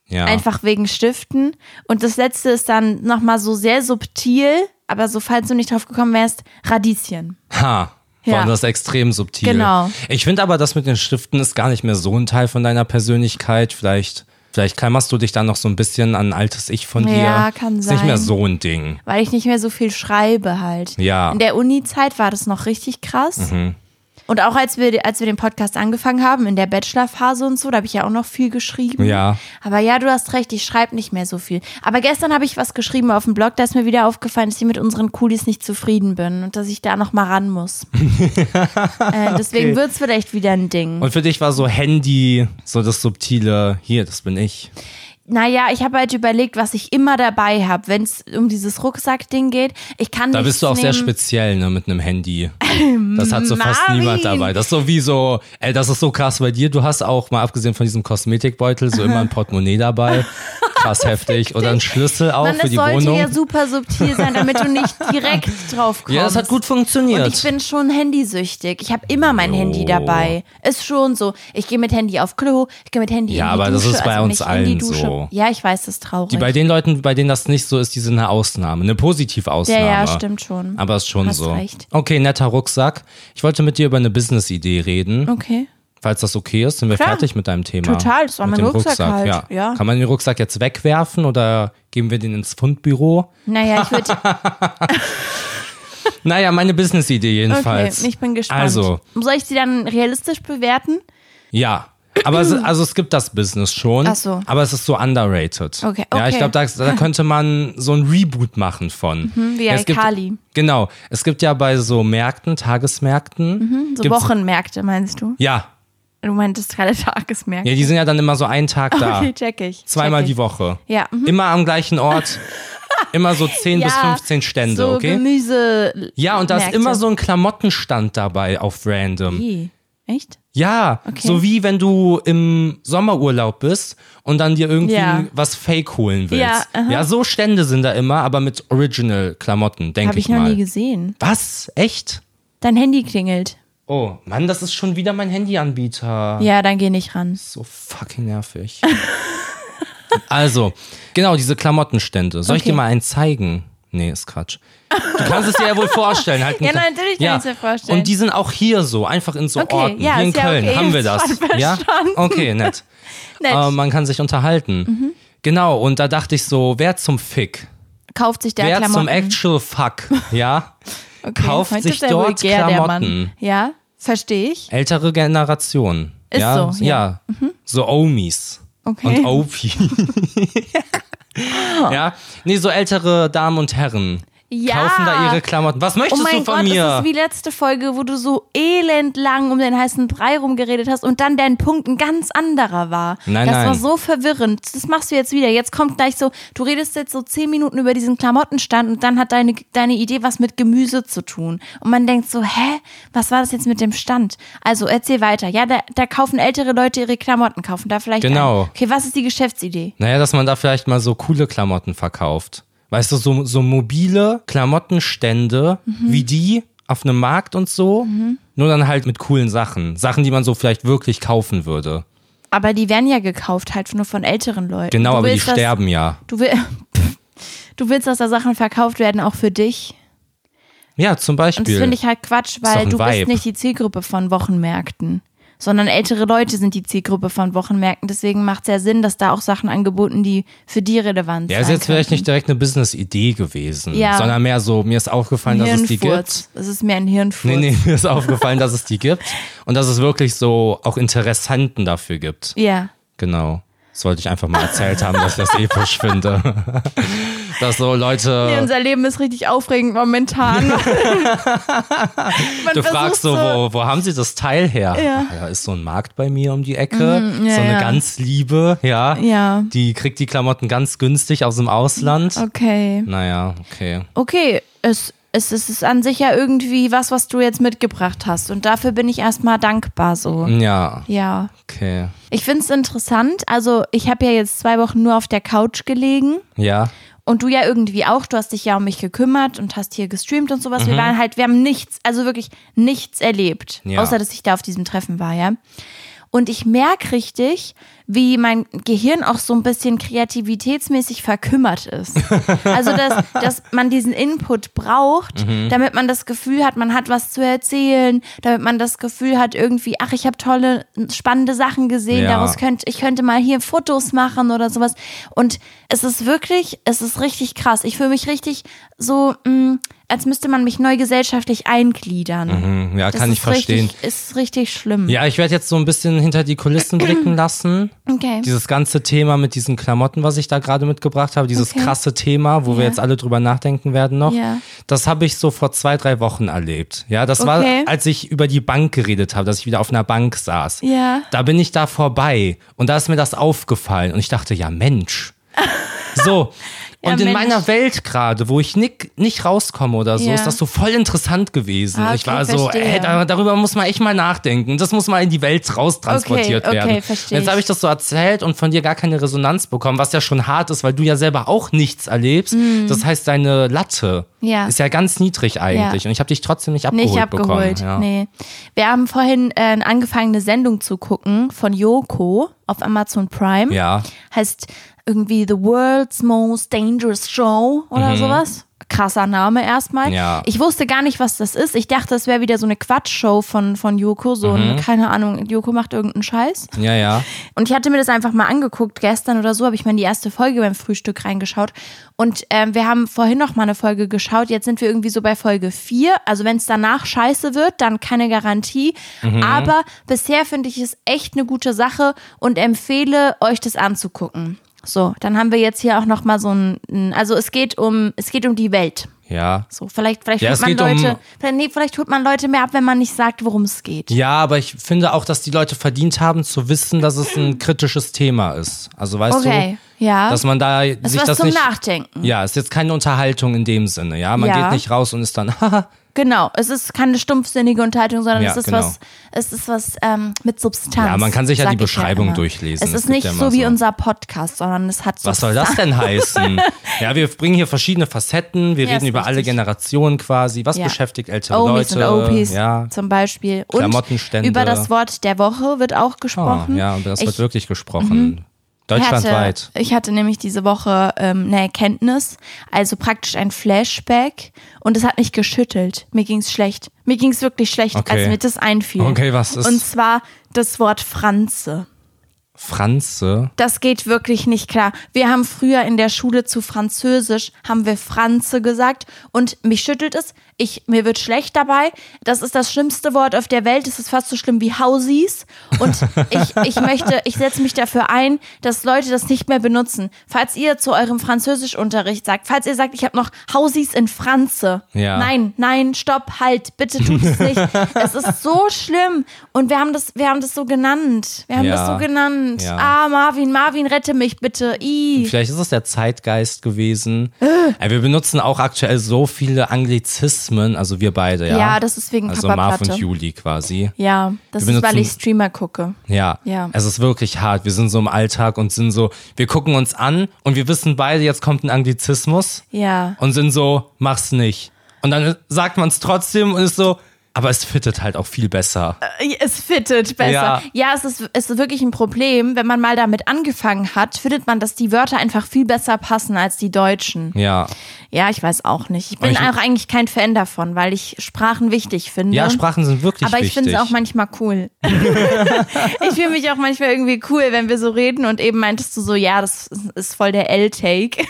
[SPEAKER 2] Ja.
[SPEAKER 1] Einfach wegen Stiften. Und das letzte ist dann nochmal so sehr subtil, aber so falls du nicht drauf gekommen wärst, Radieschen.
[SPEAKER 2] Ha.
[SPEAKER 1] Ja.
[SPEAKER 2] War das extrem subtil.
[SPEAKER 1] Genau.
[SPEAKER 2] Ich finde aber, das mit den Stiften ist gar nicht mehr so ein Teil von deiner Persönlichkeit. Vielleicht, vielleicht klammerst du dich dann noch so ein bisschen an ein altes Ich von dir.
[SPEAKER 1] Ja, kann
[SPEAKER 2] Ist nicht mehr
[SPEAKER 1] sein.
[SPEAKER 2] so ein Ding.
[SPEAKER 1] weil ich nicht mehr so viel schreibe halt.
[SPEAKER 2] Ja. Mhm.
[SPEAKER 1] In der Uni-Zeit war das noch richtig krass. Und auch als wir, als wir den Podcast angefangen haben, in der Bachelor-Phase und so, da habe ich ja auch noch viel geschrieben.
[SPEAKER 2] Ja.
[SPEAKER 1] Aber ja, du hast recht, ich schreibe nicht mehr so viel. Aber gestern habe ich was geschrieben auf dem Blog, da ist mir wieder aufgefallen, dass ich mit unseren Coolies nicht zufrieden bin und dass ich da noch mal ran muss. äh, deswegen
[SPEAKER 2] Okay.
[SPEAKER 1] wird's vielleicht wieder ein Ding.
[SPEAKER 2] Und für dich war so Handy, so das subtile, hier, das bin ich.
[SPEAKER 1] Naja, ich habe halt überlegt, was ich immer dabei habe, wenn es um dieses Rucksack-Ding geht. Ich kann
[SPEAKER 2] Da bist du auch sehr
[SPEAKER 1] nehmen.
[SPEAKER 2] speziell, ne, mit einem Handy. Das hat so fast niemand dabei. Das ist so wie so, ey, das ist so krass bei dir. Du hast auch, mal abgesehen von diesem Kosmetikbeutel, so immer ein Portemonnaie dabei. krass heftig. Oder ein Schlüssel auch
[SPEAKER 1] Mann,
[SPEAKER 2] für die
[SPEAKER 1] sollte
[SPEAKER 2] Wohnung.
[SPEAKER 1] ja super subtil sein, damit du nicht direkt drauf kommst.
[SPEAKER 2] Ja, das hat gut funktioniert.
[SPEAKER 1] Und ich bin schon handysüchtig. Ich habe immer mein
[SPEAKER 2] Jo.
[SPEAKER 1] Handy dabei. Ist schon so. Ich gehe mit Handy auf Klo, ich gehe mit Handy
[SPEAKER 2] Ja,
[SPEAKER 1] in die
[SPEAKER 2] aber das
[SPEAKER 1] Dusche.
[SPEAKER 2] ist bei
[SPEAKER 1] also
[SPEAKER 2] uns allen
[SPEAKER 1] Dusche.
[SPEAKER 2] So.
[SPEAKER 1] Ja, ich weiß, das ist traurig.
[SPEAKER 2] die, bei den Leuten, bei denen das nicht so ist, die sind eine Ausnahme. Eine
[SPEAKER 1] ja,
[SPEAKER 2] Positivausnahme.
[SPEAKER 1] ja, stimmt schon.
[SPEAKER 2] Aber ist schon
[SPEAKER 1] Hast
[SPEAKER 2] so.
[SPEAKER 1] recht.
[SPEAKER 2] Okay, netter Rucksack. Ich wollte mit dir über eine Business-Idee reden.
[SPEAKER 1] Okay.
[SPEAKER 2] Falls das okay ist, sind wir
[SPEAKER 1] Klar.
[SPEAKER 2] fertig mit deinem Thema.
[SPEAKER 1] Total, das war
[SPEAKER 2] mit
[SPEAKER 1] mein
[SPEAKER 2] dem
[SPEAKER 1] Rucksack halt,
[SPEAKER 2] Ja.
[SPEAKER 1] ja.
[SPEAKER 2] Kann man den Rucksack jetzt wegwerfen oder geben wir den ins Fundbüro?
[SPEAKER 1] Naja, ich würde.
[SPEAKER 2] Naja, meine Business-Idee
[SPEAKER 1] Okay,
[SPEAKER 2] jedenfalls.
[SPEAKER 1] ich bin gespannt.
[SPEAKER 2] Also,
[SPEAKER 1] Soll ich sie dann realistisch bewerten?
[SPEAKER 2] ja. Aber es, also es gibt das Business schon,
[SPEAKER 1] Ach so.
[SPEAKER 2] aber es ist so underrated.
[SPEAKER 1] Okay,
[SPEAKER 2] Ja, ich
[SPEAKER 1] okay.
[SPEAKER 2] glaube, da, da könnte man so ein Reboot machen von.
[SPEAKER 1] wie
[SPEAKER 2] ja, es gibt,
[SPEAKER 1] Kali.
[SPEAKER 2] Genau. Es gibt ja bei so Märkten, Tagesmärkten.
[SPEAKER 1] So
[SPEAKER 2] gibt's-
[SPEAKER 1] Wochenmärkte, meinst du?
[SPEAKER 2] Ja.
[SPEAKER 1] Du meintest gerade Tagesmärkte.
[SPEAKER 2] Ja, die sind ja dann immer so einen Tag da.
[SPEAKER 1] Okay, check ich.
[SPEAKER 2] Zweimal
[SPEAKER 1] check
[SPEAKER 2] die
[SPEAKER 1] ich.
[SPEAKER 2] Woche.
[SPEAKER 1] Ja, mhm.
[SPEAKER 2] Immer am gleichen Ort. Immer so 10 bis
[SPEAKER 1] Ja,
[SPEAKER 2] 15 Stände,
[SPEAKER 1] so
[SPEAKER 2] okay?
[SPEAKER 1] Gemüse.
[SPEAKER 2] Ja, und da ist immer so ein Klamottenstand dabei auf random.
[SPEAKER 1] Wie? Echt?
[SPEAKER 2] Ja,
[SPEAKER 1] Okay.
[SPEAKER 2] so wie wenn du im Sommerurlaub bist und dann dir irgendwie
[SPEAKER 1] Ja.
[SPEAKER 2] was Fake holen willst.
[SPEAKER 1] Ja, aha.
[SPEAKER 2] ja, so Stände sind da immer, aber mit Original-Klamotten, denke
[SPEAKER 1] Habe
[SPEAKER 2] ich,
[SPEAKER 1] ich noch
[SPEAKER 2] mal.
[SPEAKER 1] nie gesehen.
[SPEAKER 2] Was? Echt?
[SPEAKER 1] Dein Handy klingelt.
[SPEAKER 2] Oh, Mann, das ist schon wieder mein Handyanbieter.
[SPEAKER 1] Ja, dann geh nicht ran.
[SPEAKER 2] So fucking nervig. also, genau, diese Klamottenstände. Soll ich
[SPEAKER 1] Okay.
[SPEAKER 2] dir mal einen zeigen? Nee, ist Quatsch. Du kannst es dir ja wohl vorstellen. Halt
[SPEAKER 1] Ja,
[SPEAKER 2] Kle-
[SPEAKER 1] natürlich kann ich's mir vorstellen.
[SPEAKER 2] Und die sind auch hier so, einfach in so
[SPEAKER 1] Okay,
[SPEAKER 2] Orten.
[SPEAKER 1] ja,
[SPEAKER 2] hier in
[SPEAKER 1] ja
[SPEAKER 2] Köln
[SPEAKER 1] okay,
[SPEAKER 2] haben wir das. Ja? Okay, nett.
[SPEAKER 1] Nett.
[SPEAKER 2] Äh, man kann sich unterhalten. Genau, und da dachte ich so, wer zum Fick?
[SPEAKER 1] Kauft sich der
[SPEAKER 2] wer
[SPEAKER 1] Klamotten.
[SPEAKER 2] zum Actual Fuck? Ja?
[SPEAKER 1] okay.
[SPEAKER 2] kauft sich dort
[SPEAKER 1] vulgär.
[SPEAKER 2] Klamotten?
[SPEAKER 1] Ja, verstehe ich.
[SPEAKER 2] Ältere Generation.
[SPEAKER 1] Ist
[SPEAKER 2] ja?
[SPEAKER 1] so, ja. Mhm.
[SPEAKER 2] Ja. So Omis.
[SPEAKER 1] Okay.
[SPEAKER 2] Und Ja, nee, so ältere Damen und Herren
[SPEAKER 1] Ja.
[SPEAKER 2] kaufen da ihre Klamotten. Was möchtest
[SPEAKER 1] Oh mein
[SPEAKER 2] du von
[SPEAKER 1] Gott,
[SPEAKER 2] mir?
[SPEAKER 1] das ist wie letzte Folge, wo du so elendlang um den heißen Brei rumgeredet hast und dann dein Punkt ein ganz anderer war.
[SPEAKER 2] Nein,
[SPEAKER 1] das
[SPEAKER 2] nein.
[SPEAKER 1] war so verwirrend. Das machst du jetzt wieder. Jetzt kommt gleich so, du redest jetzt so zehn Minuten über diesen Klamottenstand und dann hat deine, deine Idee was mit Gemüse zu tun. Und man denkt so, hä, was war das jetzt mit dem Stand? Also erzähl weiter. Ja, da, da kaufen ältere Leute ihre Klamotten, kaufen da vielleicht
[SPEAKER 2] Genau.
[SPEAKER 1] Ein. Okay, was ist die Geschäftsidee?
[SPEAKER 2] Naja, dass man da vielleicht mal so coole Klamotten verkauft. Weißt du, so, so mobile Klamottenstände,
[SPEAKER 1] Mhm.
[SPEAKER 2] wie die auf einem Markt und so. Nur dann halt mit coolen Sachen. Sachen, die man so vielleicht wirklich kaufen würde.
[SPEAKER 1] Aber die werden ja gekauft halt nur von älteren Leuten.
[SPEAKER 2] Genau,
[SPEAKER 1] Du
[SPEAKER 2] aber die
[SPEAKER 1] willst, dass-
[SPEAKER 2] sterben ja.
[SPEAKER 1] Du, will, du willst, dass da Sachen verkauft werden, auch für dich.
[SPEAKER 2] Ja, zum
[SPEAKER 1] Und das
[SPEAKER 2] Beispiel.
[SPEAKER 1] finde ich halt Quatsch, weil du bist
[SPEAKER 2] Vibe.
[SPEAKER 1] nicht die Zielgruppe von Wochenmärkten. Sondern ältere Leute sind die Zielgruppe von Wochenmärkten. Deswegen macht es ja Sinn, dass da auch Sachen angeboten, die für die relevant
[SPEAKER 2] ja,
[SPEAKER 1] sind.
[SPEAKER 2] ist jetzt vielleicht nicht direkt eine Business-Idee gewesen,
[SPEAKER 1] Ja.
[SPEAKER 2] sondern mehr so, mir ist aufgefallen, dass es die gibt.
[SPEAKER 1] Es ist mir ein Hirnfurz.
[SPEAKER 2] Nee, nee, mir ist aufgefallen, dass es die gibt und dass es wirklich so auch Interessenten dafür gibt.
[SPEAKER 1] Ja.
[SPEAKER 2] Genau. Das wollte ich einfach mal erzählt haben, dass ich das episch finde. dass so Leute.
[SPEAKER 1] Nee, unser Leben ist richtig aufregend momentan.
[SPEAKER 2] Du fragst so, wo, wo haben sie das Teil her?
[SPEAKER 1] Ja.
[SPEAKER 2] Ah, Da ist so ein Markt bei mir um die Ecke.
[SPEAKER 1] Mhm, ja,
[SPEAKER 2] so eine
[SPEAKER 1] ja.
[SPEAKER 2] ganz liebe, ja.
[SPEAKER 1] Ja.
[SPEAKER 2] Die kriegt die Klamotten ganz günstig aus dem Ausland.
[SPEAKER 1] Okay.
[SPEAKER 2] Naja, okay.
[SPEAKER 1] Okay, es, es, es ist an sich ja irgendwie was, was du jetzt mitgebracht hast. Und dafür bin ich erstmal dankbar so.
[SPEAKER 2] Ja,
[SPEAKER 1] Ja.
[SPEAKER 2] okay.
[SPEAKER 1] Ich finde es interessant. Also, ich habe ja jetzt zwei Wochen nur auf der Couch gelegen.
[SPEAKER 2] Ja,
[SPEAKER 1] Und du ja irgendwie auch. Du hast dich ja um mich gekümmert und hast hier gestreamt und sowas.
[SPEAKER 2] Mhm.
[SPEAKER 1] Wir waren halt, wir haben nichts, also wirklich nichts erlebt.
[SPEAKER 2] Ja.
[SPEAKER 1] Außer, dass ich da auf diesem Treffen war, ja. Und ich merke richtig, wie mein Gehirn auch so ein bisschen kreativitätsmäßig verkümmert ist. Also, dass, dass man diesen Input braucht,
[SPEAKER 2] Mhm.
[SPEAKER 1] damit man das Gefühl hat, man hat was zu erzählen, damit man das Gefühl hat, irgendwie, ach, ich habe tolle, spannende Sachen gesehen,
[SPEAKER 2] Ja.
[SPEAKER 1] daraus könnte, ich könnte mal hier Fotos machen oder sowas. Und es ist wirklich, es ist richtig krass. Ich fühle mich richtig so, mh, als müsste man mich neu gesellschaftlich eingliedern.
[SPEAKER 2] hm, ja
[SPEAKER 1] Das
[SPEAKER 2] kann ich verstehen.
[SPEAKER 1] Richtig, ist richtig schlimm.
[SPEAKER 2] Ja, ich werde jetzt so ein bisschen hinter die Kulissen blicken lassen.
[SPEAKER 1] Okay.
[SPEAKER 2] Dieses ganze Thema mit diesen Klamotten, was ich da gerade mitgebracht habe, dieses
[SPEAKER 1] Okay.
[SPEAKER 2] krasse Thema, wo wir
[SPEAKER 1] Ja.
[SPEAKER 2] jetzt alle drüber nachdenken werden noch,
[SPEAKER 1] Ja.
[SPEAKER 2] das habe ich so vor zwei, drei Wochen erlebt. Ja, das
[SPEAKER 1] Okay.
[SPEAKER 2] war, als ich über die Bank geredet habe, dass ich wieder auf einer Bank saß.
[SPEAKER 1] Ja.
[SPEAKER 2] Da bin ich da vorbei und da ist mir das aufgefallen und ich dachte, ja Mensch, So.
[SPEAKER 1] Ja,
[SPEAKER 2] Und in
[SPEAKER 1] Mensch.
[SPEAKER 2] meiner Welt gerade, wo ich nicht, nicht rauskomme oder so,
[SPEAKER 1] Ja.
[SPEAKER 2] ist das so voll interessant gewesen.
[SPEAKER 1] Ah,
[SPEAKER 2] ich war
[SPEAKER 1] okay,
[SPEAKER 2] so,
[SPEAKER 1] verstehe.
[SPEAKER 2] ey, da- darüber muss man echt mal nachdenken. Das muss mal in die Welt raustransportiert
[SPEAKER 1] Okay, okay,
[SPEAKER 2] werden.
[SPEAKER 1] verstehe
[SPEAKER 2] Jetzt habe ich das so erzählt und von dir gar keine Resonanz bekommen, was ja schon hart ist, weil du ja selber auch nichts erlebst. Das heißt, deine Latte
[SPEAKER 1] Mhm. Ja.
[SPEAKER 2] ist ja ganz niedrig eigentlich. Und ich habe dich trotzdem nicht abgeholt,
[SPEAKER 1] Nicht abgeholt,
[SPEAKER 2] bekommen. Ja.
[SPEAKER 1] nee. Wir haben vorhin äh, angefangen, eine Sendung zu gucken von Yoko auf Amazon Prime.
[SPEAKER 2] Ja.
[SPEAKER 1] Heißt irgendwie The World's Most Dangerous Show oder sowas. Krasser Name erstmal.
[SPEAKER 2] Mhm. Ja.
[SPEAKER 1] Ich wusste gar nicht, was das ist. Ich dachte, es wäre wieder so eine Quatschshow von, von Yoko. So
[SPEAKER 2] Mhm.
[SPEAKER 1] ein, keine Ahnung, Yoko macht irgendeinen Scheiß.
[SPEAKER 2] Ja, ja.
[SPEAKER 1] Und ich hatte mir das einfach mal angeguckt, gestern oder so, habe ich mal in die erste Folge beim Frühstück reingeschaut. Und ähm, wir haben vorhin noch mal eine Folge geschaut. Jetzt sind wir irgendwie so bei Folge 4. Also wenn es danach scheiße wird, dann keine Garantie. Aber bisher finde ich es echt eine gute Sache und empfehle euch das anzugucken. So, dann haben wir jetzt hier auch noch mal so ein, also es geht um, es geht um die Welt.
[SPEAKER 2] Ja.
[SPEAKER 1] So, vielleicht, vielleicht
[SPEAKER 2] Ja,
[SPEAKER 1] holt man
[SPEAKER 2] geht um-
[SPEAKER 1] Leute, vielleicht, nee, vielleicht holt man Leute mehr ab, wenn man nicht sagt, worum es geht.
[SPEAKER 2] Ja, aber ich finde auch, dass die Leute verdient haben zu wissen, dass es ein kritisches Thema ist. Also weißt
[SPEAKER 1] Okay,
[SPEAKER 2] du,
[SPEAKER 1] ja.
[SPEAKER 2] dass man da
[SPEAKER 1] Das
[SPEAKER 2] sich
[SPEAKER 1] was
[SPEAKER 2] das
[SPEAKER 1] zum
[SPEAKER 2] nicht.
[SPEAKER 1] Nachdenken.
[SPEAKER 2] Ja, ist jetzt keine Unterhaltung in dem Sinne. Ja, man
[SPEAKER 1] Ja.
[SPEAKER 2] geht nicht raus und ist dann, haha,
[SPEAKER 1] Genau, es ist keine stumpfsinnige Unterhaltung, sondern
[SPEAKER 2] Ja,
[SPEAKER 1] es ist
[SPEAKER 2] genau.
[SPEAKER 1] was, es ist was ähm, mit Substanz.
[SPEAKER 2] Ja, man kann sich ja die Beschreibung
[SPEAKER 1] immer.
[SPEAKER 2] durchlesen.
[SPEAKER 1] Es ist nicht
[SPEAKER 2] ja
[SPEAKER 1] so wie
[SPEAKER 2] so.
[SPEAKER 1] unser Podcast, sondern es hat
[SPEAKER 2] was soll
[SPEAKER 1] Substanz.
[SPEAKER 2] das denn heißen? ja, wir bringen hier verschiedene Facetten. Wir
[SPEAKER 1] Ja,
[SPEAKER 2] reden über alle
[SPEAKER 1] richtig.
[SPEAKER 2] Generationen quasi. Was
[SPEAKER 1] Ja.
[SPEAKER 2] beschäftigt ältere
[SPEAKER 1] Omis
[SPEAKER 2] Leute?
[SPEAKER 1] und Opis
[SPEAKER 2] ja.
[SPEAKER 1] zum Beispiel. Und über das Wort der Woche wird auch
[SPEAKER 2] Oh,
[SPEAKER 1] gesprochen.
[SPEAKER 2] ja, und das wird
[SPEAKER 1] ich,
[SPEAKER 2] wirklich gesprochen.
[SPEAKER 1] Ich
[SPEAKER 2] Deutschlandweit.
[SPEAKER 1] hatte, ich hatte nämlich diese Woche ähm, eine Erkenntnis, also praktisch ein Flashback und es hat mich geschüttelt. Mir ging's schlecht. Mir ging's wirklich schlecht,
[SPEAKER 2] Okay.
[SPEAKER 1] als mir das einfiel.
[SPEAKER 2] Okay, was ist-
[SPEAKER 1] Und zwar das Wort Franze.
[SPEAKER 2] Franze.
[SPEAKER 1] Das geht wirklich nicht klar. Wir haben früher in der Schule zu Französisch, haben wir Franze gesagt und mich schüttelt es. Ich, mir wird schlecht dabei. Das ist das schlimmste Wort auf der Welt. Es ist fast so schlimm wie Hausies. Und ich, ich möchte, ich setze mich dafür ein, dass Leute das nicht mehr benutzen. Falls ihr zu eurem Französischunterricht sagt, falls ihr sagt, ich habe noch Hausies in Franze.
[SPEAKER 2] Ja.
[SPEAKER 1] Nein, nein, stopp, halt, bitte tut es nicht. es ist so schlimm. Und wir haben das, wir haben das so genannt. Wir haben
[SPEAKER 2] Ja.
[SPEAKER 1] das so genannt.
[SPEAKER 2] Ja.
[SPEAKER 1] Ah, Marvin, Marvin, rette mich bitte. I.
[SPEAKER 2] Vielleicht ist es der Zeitgeist gewesen.
[SPEAKER 1] Äh.
[SPEAKER 2] Ey, wir benutzen auch aktuell so viele Anglizismen, also wir beide, ja.
[SPEAKER 1] Ja, das ist wegen
[SPEAKER 2] Also
[SPEAKER 1] Papa
[SPEAKER 2] Marv
[SPEAKER 1] Platte.
[SPEAKER 2] und Juli quasi.
[SPEAKER 1] Ja, das
[SPEAKER 2] Wir
[SPEAKER 1] ist, weil ich Streamer gucke.
[SPEAKER 2] Ja.
[SPEAKER 1] Ja.
[SPEAKER 2] Es ist wirklich hart. Wir sind so im Alltag und sind so, wir gucken uns an und wir wissen beide, jetzt kommt ein Anglizismus
[SPEAKER 1] Ja.
[SPEAKER 2] und sind so, mach's nicht. Und dann sagt man es trotzdem und ist so, aber es fittet halt auch viel besser.
[SPEAKER 1] Es fittet besser.
[SPEAKER 2] Ja.
[SPEAKER 1] Ja, es, ist, es ist wirklich ein Problem. Wenn man mal damit angefangen hat, findet man, dass die Wörter einfach viel besser passen als die deutschen.
[SPEAKER 2] Ja.
[SPEAKER 1] Ja, ich weiß auch nicht. Ich bin
[SPEAKER 2] ich-
[SPEAKER 1] auch eigentlich kein Fan davon, weil ich Sprachen wichtig finde.
[SPEAKER 2] Ja, Sprachen sind wirklich
[SPEAKER 1] Aber ich
[SPEAKER 2] wichtig.
[SPEAKER 1] finde es auch manchmal cool. ich fühle mich auch manchmal irgendwie cool, wenn wir so reden und eben meintest du so, ja, das ist voll der L-Take.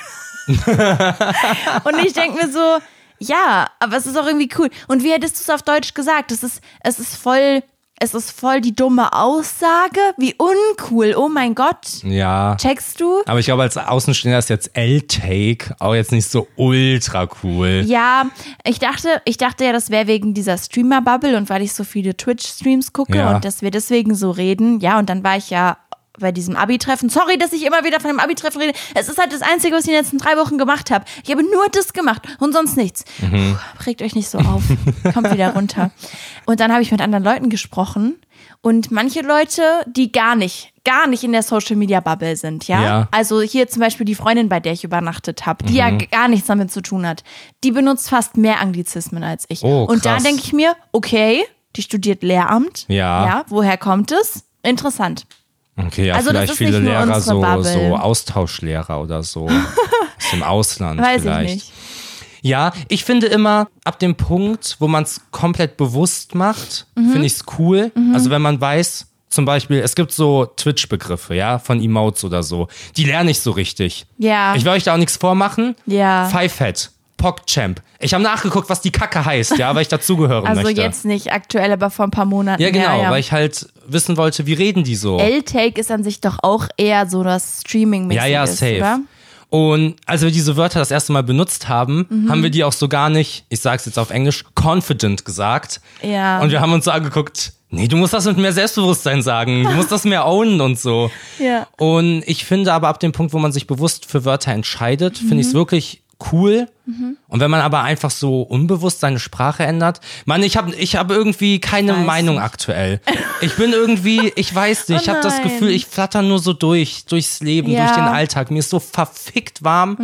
[SPEAKER 1] und ich denke mir so, ja, aber es ist auch irgendwie cool. Und wie hättest du es auf Deutsch gesagt? Es ist, es ist voll, es ist voll die dumme Aussage. Wie uncool. Oh mein Gott.
[SPEAKER 2] Ja.
[SPEAKER 1] Checkst du?
[SPEAKER 2] Aber ich glaube, als Außenstehender ist jetzt L-Take auch jetzt nicht so ultra cool.
[SPEAKER 1] Ja, ich dachte, ich dachte ja, das wäre wegen dieser Streamer-Bubble und weil ich so viele Twitch-Streams gucke
[SPEAKER 2] Ja.
[SPEAKER 1] und dass wir deswegen so reden. Ja, und dann war ich ja bei diesem Abi-Treffen. Sorry, dass ich immer wieder von dem Abi-Treffen rede. Es ist halt das Einzige, was ich in den letzten drei Wochen gemacht habe. Ich habe nur das gemacht und sonst nichts.
[SPEAKER 2] Mhm.
[SPEAKER 1] Puh, regt euch nicht so auf. Kommt wieder runter. Und dann habe ich mit anderen Leuten gesprochen und manche Leute, die gar nicht, gar nicht in der Social-Media-Bubble sind, ja?
[SPEAKER 2] Ja.
[SPEAKER 1] Also hier zum Beispiel die Freundin, bei der ich übernachtet habe, die
[SPEAKER 2] Mhm.
[SPEAKER 1] ja gar nichts damit zu tun hat, die benutzt fast mehr Anglizismen als ich.
[SPEAKER 2] Oh,
[SPEAKER 1] und da denke ich mir, okay, die studiert Lehramt.
[SPEAKER 2] Ja.
[SPEAKER 1] Ja, woher kommt es? Interessant.
[SPEAKER 2] Okay, ja,
[SPEAKER 1] Also
[SPEAKER 2] vielleicht viele Lehrer so,
[SPEAKER 1] Bubble.
[SPEAKER 2] so Austauschlehrer oder so. Aus dem Ausland
[SPEAKER 1] Weiß
[SPEAKER 2] vielleicht.
[SPEAKER 1] ich nicht.
[SPEAKER 2] Ja, ich finde immer, ab dem Punkt, wo man es komplett bewusst macht,
[SPEAKER 1] Mhm.
[SPEAKER 2] finde ich es cool. Also wenn man weiß, zum Beispiel, es gibt so Twitch-Begriffe, ja, von Emotes oder so. Die lerne ich so richtig.
[SPEAKER 1] Ja.
[SPEAKER 2] Ich will euch da auch nichts vormachen.
[SPEAKER 1] Ja.
[SPEAKER 2] Fivehead, PogChamp. Ich habe nachgeguckt, was die Kacke heißt, ja, weil ich dazugehören
[SPEAKER 1] Also
[SPEAKER 2] möchte.
[SPEAKER 1] jetzt nicht aktuell, aber vor ein paar Monaten.
[SPEAKER 2] ja, genau,
[SPEAKER 1] ja, ja.
[SPEAKER 2] weil ich halt wissen wollte, wie reden die so.
[SPEAKER 1] L-Take ist an sich doch auch eher so das streaming
[SPEAKER 2] Ja, ja,
[SPEAKER 1] ist,
[SPEAKER 2] safe.
[SPEAKER 1] oder?
[SPEAKER 2] Und als wir diese Wörter das erste Mal benutzt haben,
[SPEAKER 1] Mhm.
[SPEAKER 2] haben wir die auch so gar nicht, ich sag's jetzt auf Englisch, confident gesagt.
[SPEAKER 1] Ja.
[SPEAKER 2] Und wir haben uns so angeguckt, Nee, du musst das mit mehr Selbstbewusstsein sagen. Du musst das mehr ownen und so.
[SPEAKER 1] Ja.
[SPEAKER 2] Und ich finde aber ab dem Punkt, wo man sich bewusst für Wörter entscheidet, finde ich es wirklich cool. Und wenn man aber einfach so unbewusst seine Sprache ändert, Mann, ich habe ich hab irgendwie keine Meinung
[SPEAKER 1] nicht.
[SPEAKER 2] aktuell. Ich bin irgendwie, ich weiß nicht, ich
[SPEAKER 1] Oh
[SPEAKER 2] habe das. Gefühl, ich flatter nur so durch, durchs Leben,
[SPEAKER 1] Ja. Mhm.
[SPEAKER 2] durch den Alltag. Mir ist so verfickt warm.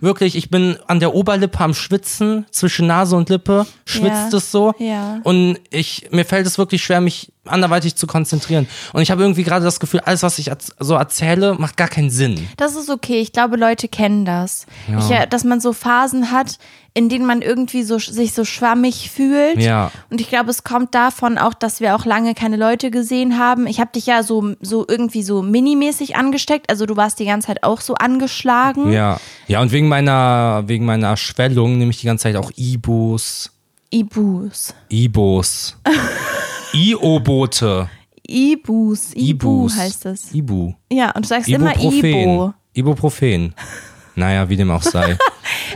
[SPEAKER 2] Wirklich, ich bin an der Oberlippe am Schwitzen, zwischen Nase und Lippe schwitzt
[SPEAKER 1] Ja.
[SPEAKER 2] es so.
[SPEAKER 1] Ja.
[SPEAKER 2] Und ich, mir fällt es wirklich schwer, mich anderweitig zu konzentrieren. Und ich habe irgendwie gerade das Gefühl, alles, was ich so erzähle, macht gar keinen Sinn.
[SPEAKER 1] Das ist okay. Ich glaube, Leute kennen das. Ich, äh, dass man so Phasen hat, in denen man irgendwie so sich so schwammig fühlt.
[SPEAKER 2] Ja.
[SPEAKER 1] Und ich glaube, es kommt davon auch, dass wir auch lange keine Leute gesehen haben. Ich habe dich ja so, so irgendwie so minimäßig angesteckt. Also du warst die ganze Zeit auch so angeschlagen.
[SPEAKER 2] Ja. Ja, und wegen meiner, wegen meiner Schwellung nehme ich die ganze Zeit auch Ibus.
[SPEAKER 1] Ibus.
[SPEAKER 2] Ibos. Io-Boote.
[SPEAKER 1] Ibus. Ibu
[SPEAKER 2] Ibus.
[SPEAKER 1] heißt es.
[SPEAKER 2] Ibu.
[SPEAKER 1] Ja, und du sagst immer
[SPEAKER 2] Ibuprofen.
[SPEAKER 1] Ibo.
[SPEAKER 2] Ibuprofen. Naja, wie dem auch sei.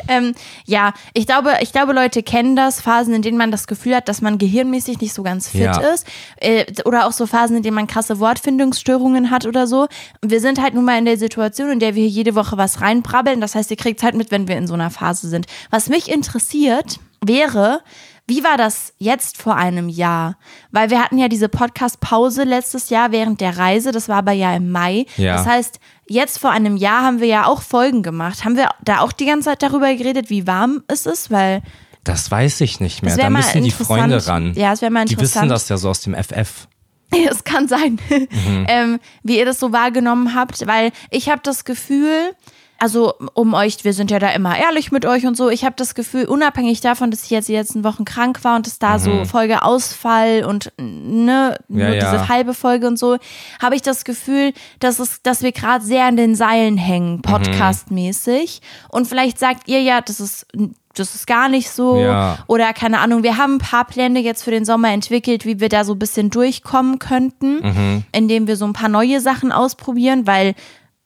[SPEAKER 1] Ähm, ja, ich glaube, ich glaube, Leute kennen das, Phasen, in denen man das Gefühl hat, dass man gehirnmäßig nicht so ganz fit
[SPEAKER 2] Ja.
[SPEAKER 1] ist. Äh, oder auch so Phasen, in denen man krasse Wortfindungsstörungen hat oder so. Wir sind halt nun mal in der Situation, in der wir hier jede Woche was reinbrabbeln. Das heißt, ihr kriegt halt mit, wenn wir in so einer Phase sind. Was mich interessiert, wäre, wie war das jetzt vor einem Jahr? Weil wir hatten ja diese Podcast-Pause letztes Jahr während der Reise, das war aber ja im Mai.
[SPEAKER 2] Ja.
[SPEAKER 1] Das heißt, jetzt vor einem Jahr haben wir ja auch Folgen gemacht. Haben wir da auch die ganze Zeit darüber geredet, wie warm es ist? Weil
[SPEAKER 2] Das weiß ich nicht mehr. Da müssen die
[SPEAKER 1] interessant.
[SPEAKER 2] Freunde ran.
[SPEAKER 1] Ja, es wär mal
[SPEAKER 2] Die wissen
[SPEAKER 1] interessant.
[SPEAKER 2] das ja so aus dem FF.
[SPEAKER 1] es kann sein,
[SPEAKER 2] Mhm.
[SPEAKER 1] ähm, wie ihr das so wahrgenommen habt. Weil ich habe das Gefühl, also um euch, wir sind ja da immer ehrlich mit euch und so. Ich habe das Gefühl, unabhängig davon, dass ich jetzt die letzten Wochen krank war und es da so Folge Ausfall und ne, nur
[SPEAKER 2] Mhm. Ja, ja.
[SPEAKER 1] diese halbe Folge und so, habe ich das Gefühl, dass es, dass wir gerade sehr an den Seilen hängen,
[SPEAKER 2] Mhm.
[SPEAKER 1] podcastmäßig. Und vielleicht sagt ihr ja, das ist das ist gar nicht so.
[SPEAKER 2] Ja.
[SPEAKER 1] Oder keine Ahnung, wir haben ein paar Pläne jetzt für den Sommer entwickelt, wie wir da so ein bisschen durchkommen könnten,
[SPEAKER 2] Mhm.
[SPEAKER 1] indem wir so ein paar neue Sachen ausprobieren, weil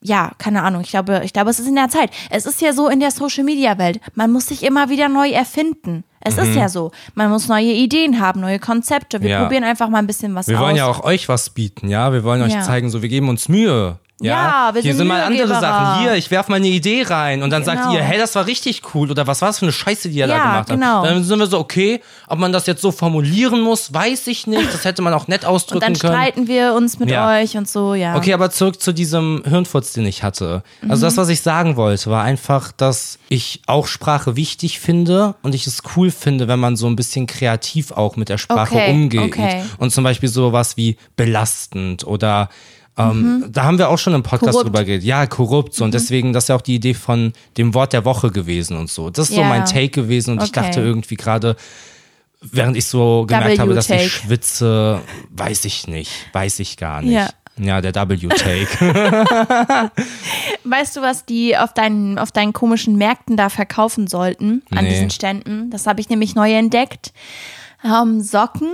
[SPEAKER 1] ja, keine Ahnung, ich glaube, ich glaube, es ist in der Zeit. Es ist ja so in der Social Media Welt, man muss sich immer wieder neu erfinden. Es ist ja so, man muss neue Ideen haben, neue Konzepte. Wir
[SPEAKER 2] Mhm. Ja.
[SPEAKER 1] probieren einfach mal ein bisschen was
[SPEAKER 2] Wir
[SPEAKER 1] aus.
[SPEAKER 2] wollen ja auch euch was bieten, ja. Wir wollen euch
[SPEAKER 1] Ja.
[SPEAKER 2] zeigen, so wir geben uns Mühe. Ja,
[SPEAKER 1] Ja, wir
[SPEAKER 2] hier
[SPEAKER 1] sind
[SPEAKER 2] sind mal andere. Sachen. Hier, ich werf mal eine Idee rein und dann sagt
[SPEAKER 1] Genau.
[SPEAKER 2] ihr, hey, das war richtig cool oder was war das für eine Scheiße, die ihr da
[SPEAKER 1] Ja,
[SPEAKER 2] gemacht
[SPEAKER 1] genau.
[SPEAKER 2] habt. Dann sind wir so, okay, ob man das jetzt so formulieren muss, weiß ich nicht. Das hätte man auch nett
[SPEAKER 1] und
[SPEAKER 2] ausdrücken
[SPEAKER 1] dann
[SPEAKER 2] können.
[SPEAKER 1] streiten wir uns mit
[SPEAKER 2] Ja.
[SPEAKER 1] euch und so, ja.
[SPEAKER 2] Okay, aber zurück zu diesem Hirnfurz, den ich hatte. Also
[SPEAKER 1] Mhm.
[SPEAKER 2] das, was ich sagen wollte, war einfach, dass ich auch Sprache wichtig finde und ich es cool finde, wenn man so ein bisschen kreativ auch mit der Sprache
[SPEAKER 1] Okay,
[SPEAKER 2] umgeht.
[SPEAKER 1] okay.
[SPEAKER 2] Und zum Beispiel sowas wie belastend oder ähm, da haben wir auch schon im Podcast
[SPEAKER 1] Mhm. Korrupt.
[SPEAKER 2] drüber geredet. Ja, korrupt. So. Und deswegen, das ist ja auch die Idee von dem Wort der Woche gewesen und so. Das ist so
[SPEAKER 1] Ja.
[SPEAKER 2] mein Take gewesen und ich
[SPEAKER 1] Okay.
[SPEAKER 2] dachte irgendwie gerade, während ich so gemerkt habe, dass ich schwitze, weiß ich nicht. Weiß ich gar nicht.
[SPEAKER 1] Ja.
[SPEAKER 2] Ja, der W-Take.
[SPEAKER 1] Weißt du, was die auf deinen, auf deinen komischen Märkten da verkaufen sollten, an
[SPEAKER 2] Nee.
[SPEAKER 1] diesen Ständen? Das habe ich nämlich neu entdeckt. Ähm, Socken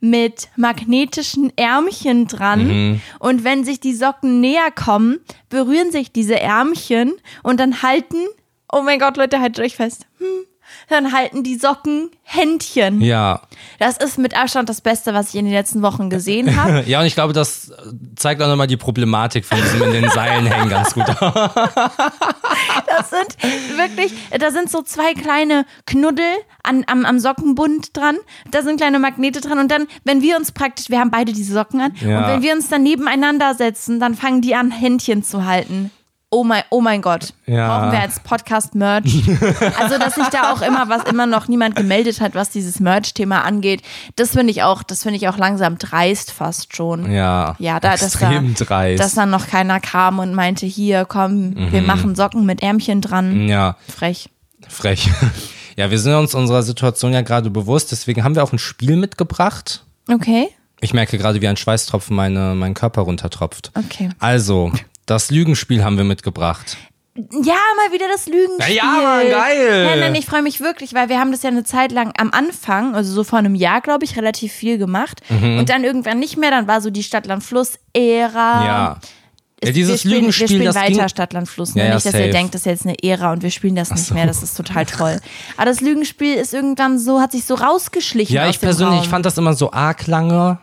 [SPEAKER 1] mit magnetischen Ärmchen dran.
[SPEAKER 2] Mhm.
[SPEAKER 1] Und wenn sich die Socken näher kommen, berühren sich diese Ärmchen und dann halten, oh mein Gott, Leute, haltet euch fest. Hm, dann halten die Socken Händchen.
[SPEAKER 2] ja.
[SPEAKER 1] Das ist mit Abstand das Beste, was ich in den letzten Wochen gesehen habe.
[SPEAKER 2] Ja, und ich glaube, das zeigt auch nochmal die Problematik von diesem in den Seilen hängen ganz gut.
[SPEAKER 1] Das sind wirklich, da sind so zwei kleine Knuddel an, am, am Sockenbund dran. Da sind kleine Magnete dran. Und dann, wenn wir uns praktisch, wir haben beide diese Socken an,
[SPEAKER 2] Ja.
[SPEAKER 1] und wenn wir uns dann nebeneinander setzen, dann fangen die an, Händchen zu halten. Oh mein, oh mein Gott.
[SPEAKER 2] Ja.
[SPEAKER 1] Brauchen wir als Podcast Merch. Also, dass sich da auch immer was immer noch niemand gemeldet hat, was dieses Merch-Thema angeht. Das finde ich auch, das finde ich auch langsam dreist fast schon.
[SPEAKER 2] Ja,
[SPEAKER 1] Ja, da, dass, da,
[SPEAKER 2] extrem dreist.
[SPEAKER 1] dass dann noch keiner kam und meinte, hier, komm, wir machen Socken mit Ärmchen dran.
[SPEAKER 2] ja,
[SPEAKER 1] Frech.
[SPEAKER 2] frech. Ja, wir sind uns unserer Situation ja gerade bewusst, deswegen haben wir auch ein Spiel mitgebracht.
[SPEAKER 1] Okay.
[SPEAKER 2] Ich merke gerade, wie ein Schweißtropfen meine, meinen Körper runtertropft.
[SPEAKER 1] Okay.
[SPEAKER 2] Also, das Lügenspiel haben wir mitgebracht.
[SPEAKER 1] Ja, mal wieder das Lügenspiel.
[SPEAKER 2] Ja, Mann, geil.
[SPEAKER 1] Nein, nein, ich freue mich wirklich, weil wir haben das ja eine Zeit lang am Anfang, also so vor einem Jahr, glaube ich, relativ viel gemacht.
[SPEAKER 2] Mhm.
[SPEAKER 1] Und dann irgendwann nicht mehr. Dann war so die Stadt-Land-Fluss-Ära.
[SPEAKER 2] Ja. Ja, dieses
[SPEAKER 1] wir spielen,
[SPEAKER 2] Lügenspiel,
[SPEAKER 1] wir spielen
[SPEAKER 2] das
[SPEAKER 1] weiter
[SPEAKER 2] ging-
[SPEAKER 1] Stadtland Fluss. Ne?
[SPEAKER 2] Ja, ja,
[SPEAKER 1] nicht, dass ihr
[SPEAKER 2] safe.
[SPEAKER 1] denkt, das ist jetzt eine Ära und wir spielen das nicht
[SPEAKER 2] so.
[SPEAKER 1] mehr. Das ist total toll. Aber das Lügenspiel ist irgendwann so, hat sich so rausgeschlichen.
[SPEAKER 2] Ja, ich persönlich
[SPEAKER 1] Raum.
[SPEAKER 2] fand das immer so arg lange.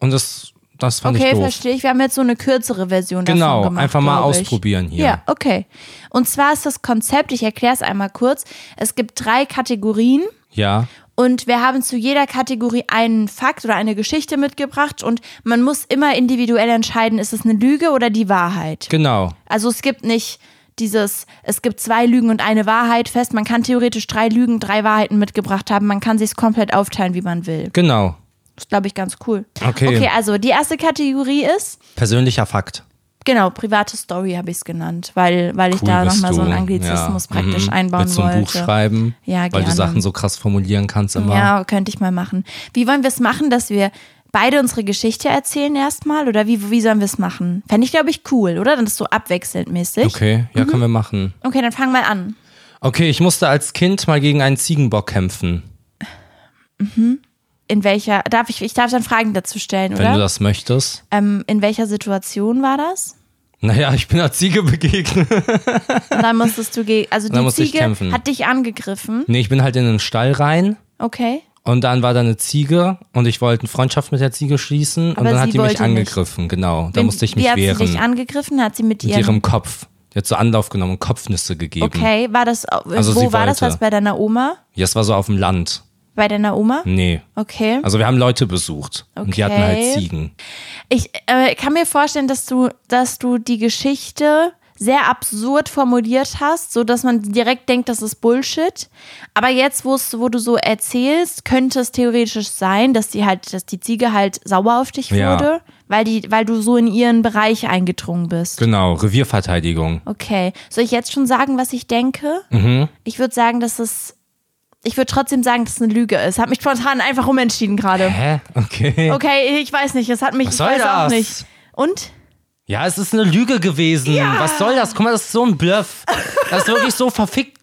[SPEAKER 2] Und das, das fand
[SPEAKER 1] Okay,
[SPEAKER 2] ich doof.
[SPEAKER 1] verstehe ich. Wir haben jetzt so eine kürzere Version
[SPEAKER 2] Genau,
[SPEAKER 1] davon gemacht.
[SPEAKER 2] einfach mal ausprobieren hier.
[SPEAKER 1] Ja, okay. Und zwar ist das Konzept, ich erkläre es einmal kurz. Es gibt drei Kategorien
[SPEAKER 2] Ja,
[SPEAKER 1] und wir haben zu jeder Kategorie einen Fakt oder eine Geschichte mitgebracht und man muss immer individuell entscheiden, ist es eine Lüge oder die Wahrheit.
[SPEAKER 2] genau.
[SPEAKER 1] Also es gibt nicht dieses, es gibt zwei Lügen und eine Wahrheit fest. Man kann theoretisch drei Lügen, drei Wahrheiten mitgebracht haben. Man kann sich komplett aufteilen, wie man will.
[SPEAKER 2] Genau.
[SPEAKER 1] Das ist, glaube ich, ganz cool.
[SPEAKER 2] Okay.
[SPEAKER 1] Okay, also die erste Kategorie ist,
[SPEAKER 2] Persönlicher Fakt.
[SPEAKER 1] genau, private Story habe ich es genannt, weil, weil ich
[SPEAKER 2] Cool
[SPEAKER 1] da nochmal so einen. Anglizismus
[SPEAKER 2] Ja.
[SPEAKER 1] praktisch
[SPEAKER 2] Mhm.
[SPEAKER 1] einbauen
[SPEAKER 2] Willst du ein
[SPEAKER 1] wollte.
[SPEAKER 2] Buch schreiben?
[SPEAKER 1] Ja,
[SPEAKER 2] Weil
[SPEAKER 1] gerne.
[SPEAKER 2] du Sachen so krass formulieren kannst immer.
[SPEAKER 1] Ja, könnte ich mal machen. Wie wollen wir es machen, dass wir beide unsere Geschichte erzählen erstmal? Oder wie, wie sollen wir es machen? Fände ich, glaube ich, cool, oder? Dann ist so abwechselnd mäßig.
[SPEAKER 2] Okay, ja,
[SPEAKER 1] Mhm.
[SPEAKER 2] können wir machen.
[SPEAKER 1] Okay, dann fang mal an.
[SPEAKER 2] Okay, ich musste als Kind mal gegen einen Ziegenbock kämpfen.
[SPEAKER 1] In welcher, darf ich, ich darf dann Fragen dazu stellen,
[SPEAKER 2] Wenn du
[SPEAKER 1] oder?
[SPEAKER 2] das möchtest.
[SPEAKER 1] Ähm, in welcher Situation war das?
[SPEAKER 2] Naja, ich bin einer Ziege begegnet.
[SPEAKER 1] Und dann musstest du gegen, also die Ziege hat dich angegriffen.
[SPEAKER 2] Nee, ich bin halt in den Stall rein
[SPEAKER 1] Okay.
[SPEAKER 2] und dann war da eine Ziege und ich wollte eine Freundschaft mit der Ziege schließen und
[SPEAKER 1] Aber
[SPEAKER 2] dann hat
[SPEAKER 1] sie
[SPEAKER 2] die mich
[SPEAKER 1] wollte nicht.
[SPEAKER 2] angegriffen, genau. Da musste ich mich
[SPEAKER 1] Wie hat
[SPEAKER 2] wehren.
[SPEAKER 1] sie dich angegriffen? Hat sie mit
[SPEAKER 2] mit
[SPEAKER 1] ihrem,
[SPEAKER 2] Kopf. Die hat so Anlauf genommen und Kopfnüsse gegeben.
[SPEAKER 1] Okay, war das,
[SPEAKER 2] Also
[SPEAKER 1] wo war das?
[SPEAKER 2] wollte.
[SPEAKER 1] Was bei deiner Oma?
[SPEAKER 2] Ja, es war so auf dem Land.
[SPEAKER 1] Bei deiner Oma?
[SPEAKER 2] Nee.
[SPEAKER 1] Okay.
[SPEAKER 2] Also wir haben Leute besucht und die hatten halt
[SPEAKER 1] Okay.
[SPEAKER 2] Ziegen.
[SPEAKER 1] Ich äh, kann mir vorstellen, dass du, dass du die Geschichte sehr absurd formuliert hast, so dass man direkt denkt, das ist Bullshit. Aber jetzt, wo du so erzählst, könnte es theoretisch sein, dass die halt, dass die Ziege halt sauer auf dich
[SPEAKER 2] Ja.
[SPEAKER 1] wurde, weil die, weil du so in ihren Bereich eingedrungen bist.
[SPEAKER 2] Genau, Revierverteidigung.
[SPEAKER 1] Okay. Soll ich jetzt schon sagen, was ich denke?
[SPEAKER 2] Mhm.
[SPEAKER 1] Ich würde sagen, dass es. Ich würde trotzdem sagen, dass es eine Lüge ist. Hat mich spontan einfach umentschieden gerade.
[SPEAKER 2] Hä? Okay.
[SPEAKER 1] Okay, ich weiß nicht. Es hat mich.
[SPEAKER 2] Was
[SPEAKER 1] ich
[SPEAKER 2] soll
[SPEAKER 1] weiß auch
[SPEAKER 2] das?
[SPEAKER 1] nicht. Und?
[SPEAKER 2] Ja, es ist eine Lüge gewesen. Was soll das? Guck mal, das ist so ein Bluff. Das ist wirklich so verfickt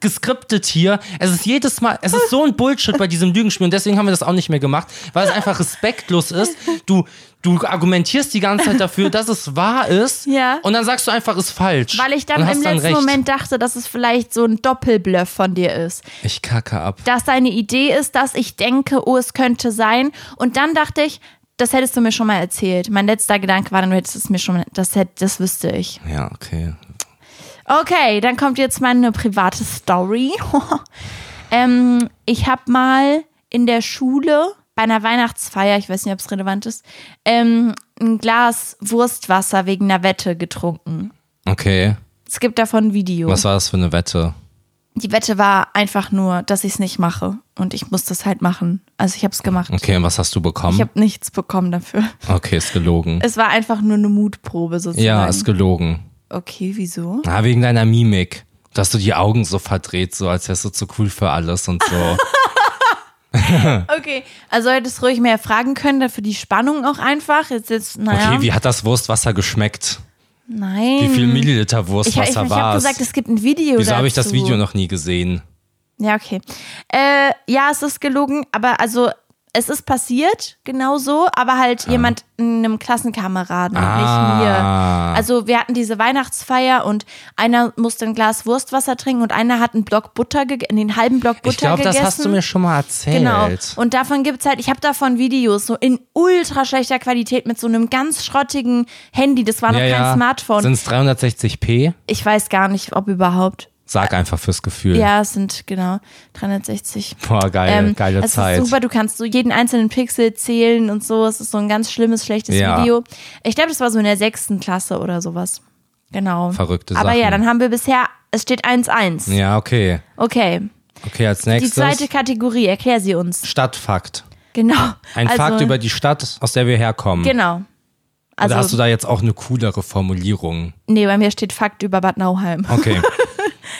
[SPEAKER 2] geskriptet hier. Es ist jedes Mal, es ist so ein Bullshit bei diesem Lügenspiel und deswegen haben wir das auch nicht mehr gemacht, weil es einfach respektlos ist. Du, du argumentierst die ganze Zeit dafür, dass es wahr ist
[SPEAKER 1] Ja.
[SPEAKER 2] und dann sagst du einfach, ist falsch.
[SPEAKER 1] Weil ich dann im
[SPEAKER 2] dann
[SPEAKER 1] letzten
[SPEAKER 2] recht.
[SPEAKER 1] Moment dachte, dass es vielleicht so ein Doppelbluff von dir ist.
[SPEAKER 2] Ich kacke ab.
[SPEAKER 1] Dass deine Idee ist, dass ich denke, oh, es könnte sein. Und dann dachte ich, das hättest du mir schon mal erzählt. Mein letzter Gedanke war dann, du hättest es mir schon, das, hätt, das wüsste ich.
[SPEAKER 2] Ja, okay.
[SPEAKER 1] Okay, dann kommt jetzt meine private Story. ähm, ich habe mal in der Schule bei einer Weihnachtsfeier, ich weiß nicht, ob es relevant ist, ähm, ein Glas Wurstwasser wegen einer Wette getrunken.
[SPEAKER 2] Okay.
[SPEAKER 1] Es gibt davon ein Video.
[SPEAKER 2] Was war das für eine Wette?
[SPEAKER 1] Die Wette war einfach nur, dass ich es nicht mache. Und ich muss das halt machen. Also ich habe es gemacht.
[SPEAKER 2] Okay, und was hast du
[SPEAKER 1] Ich
[SPEAKER 2] bekommen?
[SPEAKER 1] habe nichts bekommen dafür.
[SPEAKER 2] Okay, ist gelogen.
[SPEAKER 1] Es war einfach nur eine Mutprobe sozusagen.
[SPEAKER 2] Ja, ist gelogen.
[SPEAKER 1] Okay, wieso?
[SPEAKER 2] Ah, wegen deiner Mimik. Dass du die Augen so verdreht, so als wärst du zu cool für alles und so.
[SPEAKER 1] Okay, also hättest ruhig mehr fragen können, dafür die Spannung auch einfach. Jetzt, jetzt naja.
[SPEAKER 2] Okay, wie hat das Wurstwasser geschmeckt?
[SPEAKER 1] Nein.
[SPEAKER 2] Wie viel Milliliter
[SPEAKER 1] ich ich,
[SPEAKER 2] Wurstwasser
[SPEAKER 1] ich
[SPEAKER 2] war
[SPEAKER 1] habe
[SPEAKER 2] es?
[SPEAKER 1] gesagt, es gibt ein Video
[SPEAKER 2] Wieso habe ich das Video noch nie gesehen?
[SPEAKER 1] Ja, okay. Äh, ja, es ist gelogen, aber also es ist passiert, genau so, aber halt jemand in einem Klassenkameraden,
[SPEAKER 2] Ah.
[SPEAKER 1] nicht mir. Also wir hatten diese Weihnachtsfeier und einer musste ein Glas Wurstwasser trinken und einer hat einen Block Butter den halben Block Butter
[SPEAKER 2] Ich glaube,
[SPEAKER 1] gegessen.
[SPEAKER 2] das hast du mir schon mal erzählt.
[SPEAKER 1] Genau. Und davon gibt's halt, ich habe davon Videos so in ultra schlechter Qualität mit so einem ganz schrottigen Handy. Das war noch
[SPEAKER 2] ja,
[SPEAKER 1] kein
[SPEAKER 2] ja.
[SPEAKER 1] Smartphone.
[SPEAKER 2] Sind es 360p?
[SPEAKER 1] ich weiß gar nicht, ob überhaupt.
[SPEAKER 2] Sag einfach fürs Gefühl.
[SPEAKER 1] Ja, es sind genau 360.
[SPEAKER 2] Boah, geil,
[SPEAKER 1] Ähm,
[SPEAKER 2] geile
[SPEAKER 1] es
[SPEAKER 2] Zeit.
[SPEAKER 1] ist super, du kannst so jeden einzelnen Pixel zählen und so. Es ist so ein ganz schlimmes, schlechtes
[SPEAKER 2] Ja.
[SPEAKER 1] Video. Ich glaube, das war so in der sechsten Klasse oder sowas. Genau.
[SPEAKER 2] Verrückte
[SPEAKER 1] Aber
[SPEAKER 2] Sachen.
[SPEAKER 1] ja, dann haben wir bisher, es steht 1-1.
[SPEAKER 2] Ja, okay.
[SPEAKER 1] Okay.
[SPEAKER 2] Okay, als
[SPEAKER 1] Die
[SPEAKER 2] nächstes.
[SPEAKER 1] zweite Kategorie, erklär sie uns.
[SPEAKER 2] Stadtfakt.
[SPEAKER 1] Genau.
[SPEAKER 2] Ein
[SPEAKER 1] also,
[SPEAKER 2] Fakt über die Stadt, aus der wir herkommen.
[SPEAKER 1] Genau. Also,
[SPEAKER 2] Oder hast du da jetzt auch eine coolere Formulierung?
[SPEAKER 1] nee, bei mir steht Fakt über Bad Nauheim.
[SPEAKER 2] Okay.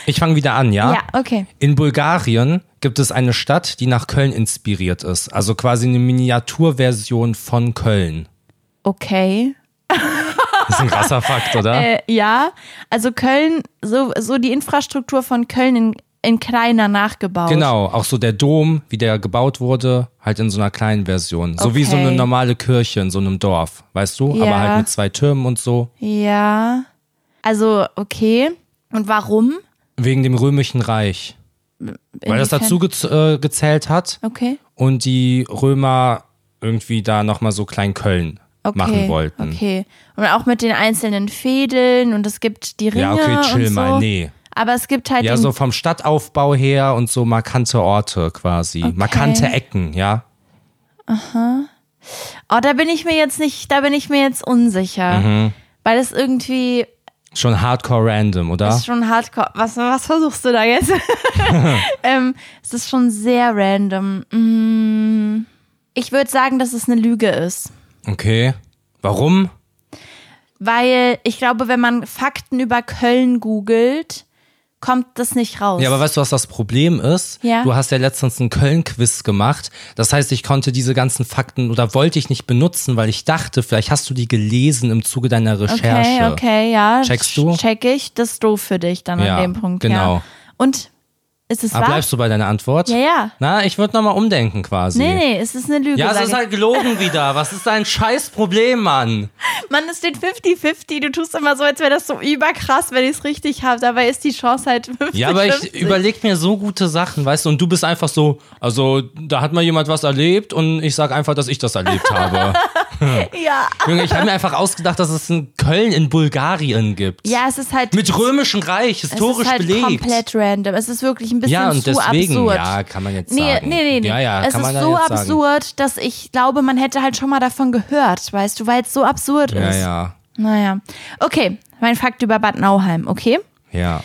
[SPEAKER 2] Ich fange wieder an, ja?
[SPEAKER 1] Ja, okay.
[SPEAKER 2] In Bulgarien gibt es eine Stadt, die nach Köln inspiriert ist. Also quasi eine Miniaturversion von Köln.
[SPEAKER 1] Okay.
[SPEAKER 2] Das ist ein krasser Fakt, oder?
[SPEAKER 1] Äh, ja, also Köln, so, so die Infrastruktur von Köln in, in kleiner nachgebaut.
[SPEAKER 2] Genau, auch so der Dom, wie der gebaut wurde, halt in so einer kleinen Version. So wie so eine
[SPEAKER 1] Okay.
[SPEAKER 2] normale Kirche in so einem Dorf, weißt du? Aber
[SPEAKER 1] Ja.
[SPEAKER 2] halt mit zwei Türmen und so.
[SPEAKER 1] Ja. Also, okay. Und warum?
[SPEAKER 2] Wegen dem Römischen Reich. Weil das dazu gez äh, gezählt hat
[SPEAKER 1] Okay.
[SPEAKER 2] und die Römer irgendwie da nochmal so Klein-Köln
[SPEAKER 1] Okay.
[SPEAKER 2] machen wollten.
[SPEAKER 1] Okay. Und auch mit den einzelnen Fädeln und es gibt die Ringe.
[SPEAKER 2] Ja, okay, chill
[SPEAKER 1] und so.
[SPEAKER 2] mal, nee.
[SPEAKER 1] Aber es gibt halt
[SPEAKER 2] Ja, so vom Stadtaufbau her und so markante Orte quasi. Markante Ecken, ja.
[SPEAKER 1] Oh, da bin ich mir jetzt nicht, da bin ich mir jetzt unsicher.
[SPEAKER 2] Mhm.
[SPEAKER 1] Weil es irgendwie
[SPEAKER 2] Schon hardcore random, oder?
[SPEAKER 1] ist schon hardcore. Was, was versuchst du da jetzt? ähm, es ist schon sehr random. Mm, ich würde sagen, dass es eine Lüge ist.
[SPEAKER 2] Okay. Warum?
[SPEAKER 1] Weil ich glaube, wenn man Fakten über Köln googelt, kommt das nicht raus.
[SPEAKER 2] Ja, aber weißt du, was das Problem ist?
[SPEAKER 1] Ja.
[SPEAKER 2] Du hast ja letztens einen Köln-Quiz gemacht. Das heißt, ich konnte diese ganzen Fakten oder wollte ich nicht benutzen, weil ich dachte, vielleicht hast du die gelesen im Zuge deiner Recherche.
[SPEAKER 1] Okay, okay, ja.
[SPEAKER 2] Checkst du?
[SPEAKER 1] Check ich. Das ist doof für dich dann
[SPEAKER 2] Ja,
[SPEAKER 1] an dem Punkt.
[SPEAKER 2] genau.
[SPEAKER 1] Ja. Und ist es
[SPEAKER 2] Aber
[SPEAKER 1] wahr?
[SPEAKER 2] bleibst du bei deiner Antwort?
[SPEAKER 1] Ja, ja.
[SPEAKER 2] Na, ich würde nochmal umdenken quasi.
[SPEAKER 1] Nee, nee, es ist eine Lüge.
[SPEAKER 2] Ja, es ist halt gelogen wieder. Was ist dein scheiß Problem, Mann?
[SPEAKER 1] Mann, es steht 50-50. Du tust immer so, als wäre das so überkrass, wenn ich es richtig habe. Dabei ist die Chance halt 50
[SPEAKER 2] Ja, aber ich überleg mir so gute Sachen, weißt du, und du bist einfach so, also da hat mal jemand was erlebt und ich sag einfach, dass ich das erlebt habe.
[SPEAKER 1] Ja.
[SPEAKER 2] Junge, ich habe mir einfach ausgedacht, dass es in Köln in Bulgarien gibt.
[SPEAKER 1] Ja, es ist halt.
[SPEAKER 2] Mit römischem Reich,
[SPEAKER 1] es
[SPEAKER 2] historisch
[SPEAKER 1] ist halt
[SPEAKER 2] belegt.
[SPEAKER 1] komplett random. Es ist wirklich ein bisschen
[SPEAKER 2] ja, und
[SPEAKER 1] zu
[SPEAKER 2] deswegen,
[SPEAKER 1] absurd.
[SPEAKER 2] ja, kann man jetzt
[SPEAKER 1] Nee,
[SPEAKER 2] sagen.
[SPEAKER 1] nee, nee, nee.
[SPEAKER 2] Ja, ja,
[SPEAKER 1] es ist so
[SPEAKER 2] jetzt sagen.
[SPEAKER 1] absurd, dass ich glaube, man hätte halt schon mal davon gehört, weißt du, weil es so absurd
[SPEAKER 2] Ja,
[SPEAKER 1] ist.
[SPEAKER 2] ja,
[SPEAKER 1] Naja. Okay, mein Fakt über Bad Nauheim, okay?
[SPEAKER 2] ja.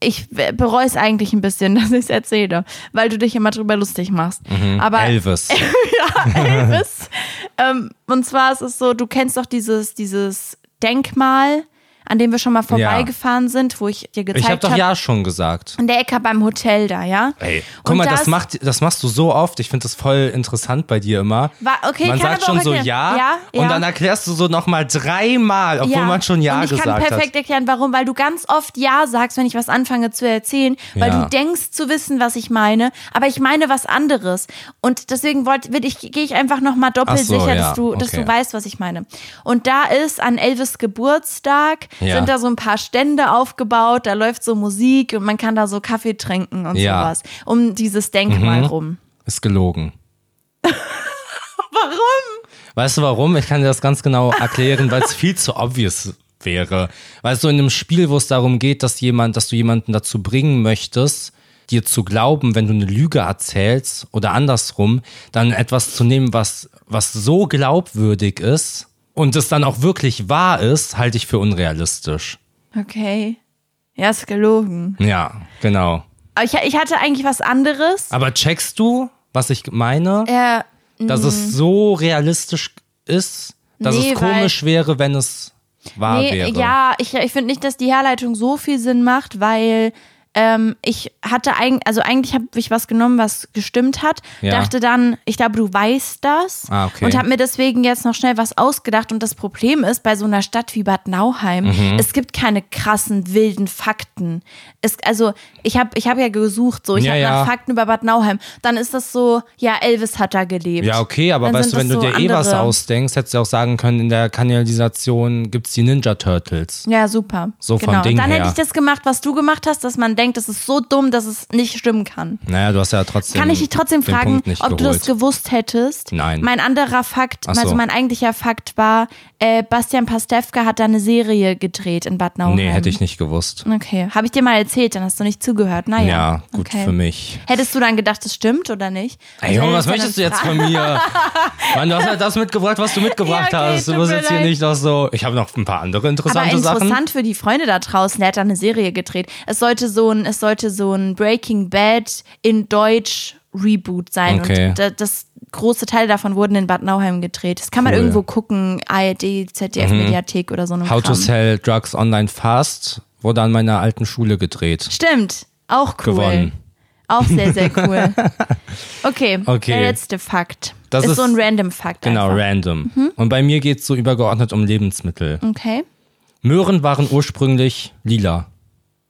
[SPEAKER 1] Ich bereue es eigentlich ein bisschen, dass ich es erzähle, weil du dich immer drüber lustig machst. Aber
[SPEAKER 2] Elvis.
[SPEAKER 1] ja, Elvis. ähm, und zwar ist es so, du kennst doch dieses, dieses Denkmal, an dem wir schon mal vorbeigefahren sind, wo ich dir
[SPEAKER 2] Ich
[SPEAKER 1] gezeigt
[SPEAKER 2] habe doch
[SPEAKER 1] habe.
[SPEAKER 2] ja schon gesagt.
[SPEAKER 1] In der Ecke beim Hotel da, ja?
[SPEAKER 2] Ey, guck
[SPEAKER 1] Und
[SPEAKER 2] mal, das,
[SPEAKER 1] das-
[SPEAKER 2] macht, das machst du so oft. Ich finde das voll interessant bei dir immer.
[SPEAKER 1] War- okay,
[SPEAKER 2] man sagt schon so ja,
[SPEAKER 1] Ja, ja.
[SPEAKER 2] und dann erklärst du so nochmal dreimal, obwohl man schon ja
[SPEAKER 1] und ich
[SPEAKER 2] gesagt
[SPEAKER 1] kann perfekt
[SPEAKER 2] hat.
[SPEAKER 1] erklären, warum, weil du ganz oft ja sagst, wenn ich was anfange zu erzählen, weil
[SPEAKER 2] Ja.
[SPEAKER 1] du denkst zu wissen, was ich meine, aber ich meine was anderes. Und deswegen wollte, ich, gehe ich einfach nochmal doppelt
[SPEAKER 2] so,
[SPEAKER 1] sicher,
[SPEAKER 2] ja,
[SPEAKER 1] dass du, dass
[SPEAKER 2] okay.
[SPEAKER 1] du weißt, was ich meine. Und da ist an Elvis Geburtstag
[SPEAKER 2] Ja.
[SPEAKER 1] sind da so ein paar Stände aufgebaut, da läuft so Musik und man kann da so Kaffee trinken und
[SPEAKER 2] Ja. Mhm.
[SPEAKER 1] sowas um dieses Denkmal rum.
[SPEAKER 2] Ist gelogen.
[SPEAKER 1] Warum?
[SPEAKER 2] Weißt du warum? Ich kann dir das ganz genau erklären, weil es viel zu obvious wäre. Weißt du, in einem Spiel, wo es darum geht, dass jemand, dass du jemanden dazu bringen möchtest, dir zu glauben, wenn du eine Lüge erzählst oder andersrum, dann etwas zu nehmen, was, was so glaubwürdig ist und es dann auch wirklich wahr ist, halte ich für unrealistisch.
[SPEAKER 1] Okay. Ja, ist gelogen.
[SPEAKER 2] Ja, genau.
[SPEAKER 1] Aber ich, ich hatte eigentlich was anderes.
[SPEAKER 2] Aber checkst du, was ich meine?
[SPEAKER 1] Äh,
[SPEAKER 2] dass es so realistisch ist, dass
[SPEAKER 1] Nee,
[SPEAKER 2] es komisch wäre, wenn es wahr
[SPEAKER 1] Nee,
[SPEAKER 2] wäre.
[SPEAKER 1] ja, ich, ich finde nicht, dass die Herleitung so viel Sinn macht, weil ähm, ich hatte eigentlich, also eigentlich habe ich was genommen, was gestimmt hat,
[SPEAKER 2] Ja.
[SPEAKER 1] dachte dann, ich glaube, du weißt das
[SPEAKER 2] Ah, okay.
[SPEAKER 1] und habe mir deswegen jetzt noch schnell was ausgedacht und das Problem ist, bei so einer Stadt wie Bad Nauheim,
[SPEAKER 2] Mhm.
[SPEAKER 1] es gibt keine krassen, wilden Fakten. Es, also ich habe ich hab ja gesucht, so, ich
[SPEAKER 2] Ja,
[SPEAKER 1] habe
[SPEAKER 2] ja.
[SPEAKER 1] nach Fakten über Bad Nauheim, dann ist das so, ja, Elvis hat da gelebt.
[SPEAKER 2] Ja, okay, aber
[SPEAKER 1] Dann
[SPEAKER 2] weißt du, wenn du
[SPEAKER 1] so
[SPEAKER 2] dir eh was ausdenkst, hättest du auch sagen können, in der Kanalisation gibt's die Ninja Turtles.
[SPEAKER 1] Ja, super.
[SPEAKER 2] So
[SPEAKER 1] genau.
[SPEAKER 2] Ding
[SPEAKER 1] Und dann
[SPEAKER 2] her.
[SPEAKER 1] hätte ich das gemacht, was du gemacht hast, dass man denkt, das ist so dumm, dass es nicht stimmen kann.
[SPEAKER 2] Naja, du hast ja trotzdem.
[SPEAKER 1] Kann ich dich trotzdem fragen, ob du
[SPEAKER 2] geholt.
[SPEAKER 1] das gewusst hättest?
[SPEAKER 2] Nein.
[SPEAKER 1] Mein anderer Fakt,
[SPEAKER 2] Ach so.
[SPEAKER 1] also mein eigentlicher Fakt war, äh, Bastian Pastewka hat da eine Serie gedreht in Bad Nauheim.
[SPEAKER 2] Nee, hätte ich nicht gewusst.
[SPEAKER 1] Okay, habe ich dir mal erzählt, dann hast du nicht zugehört. Naja.
[SPEAKER 2] Ja, gut
[SPEAKER 1] okay.
[SPEAKER 2] für mich.
[SPEAKER 1] Hättest du dann gedacht, das stimmt oder nicht?
[SPEAKER 2] Ey, Junge, was
[SPEAKER 1] Also,
[SPEAKER 2] möchtest du jetzt von mir? Mann, du hast halt das mitgebracht, was du mitgebracht
[SPEAKER 1] Ja, okay,
[SPEAKER 2] hast. Du musst jetzt hier nicht noch so. Ich habe noch ein paar andere
[SPEAKER 1] Aber
[SPEAKER 2] interessante
[SPEAKER 1] interessant
[SPEAKER 2] Sachen.
[SPEAKER 1] für die Freunde da draußen, der hat da eine Serie gedreht. Es sollte so ein, es sollte so ein Breaking Bad in Deutsch Reboot sein.
[SPEAKER 2] Okay.
[SPEAKER 1] Und da, das große Teil davon wurden in Bad Nauheim gedreht. Das kann man
[SPEAKER 2] Cool. Mhm.
[SPEAKER 1] irgendwo gucken, ARD, ZDF Mediathek oder so
[SPEAKER 2] How to
[SPEAKER 1] Kram.
[SPEAKER 2] Sell Drugs Online Fast wurde an meiner alten Schule gedreht.
[SPEAKER 1] Stimmt, auch cool.
[SPEAKER 2] Gewonnen.
[SPEAKER 1] Auch sehr, sehr cool. Okay,
[SPEAKER 2] Okay.
[SPEAKER 1] der letzte Fakt.
[SPEAKER 2] Das
[SPEAKER 1] ist,
[SPEAKER 2] ist-
[SPEAKER 1] so ein random Fakt.
[SPEAKER 2] Genau,
[SPEAKER 1] einfach.
[SPEAKER 2] random.
[SPEAKER 1] Mhm.
[SPEAKER 2] Und bei mir geht's so übergeordnet um Lebensmittel.
[SPEAKER 1] Okay.
[SPEAKER 2] Möhren waren ursprünglich lila.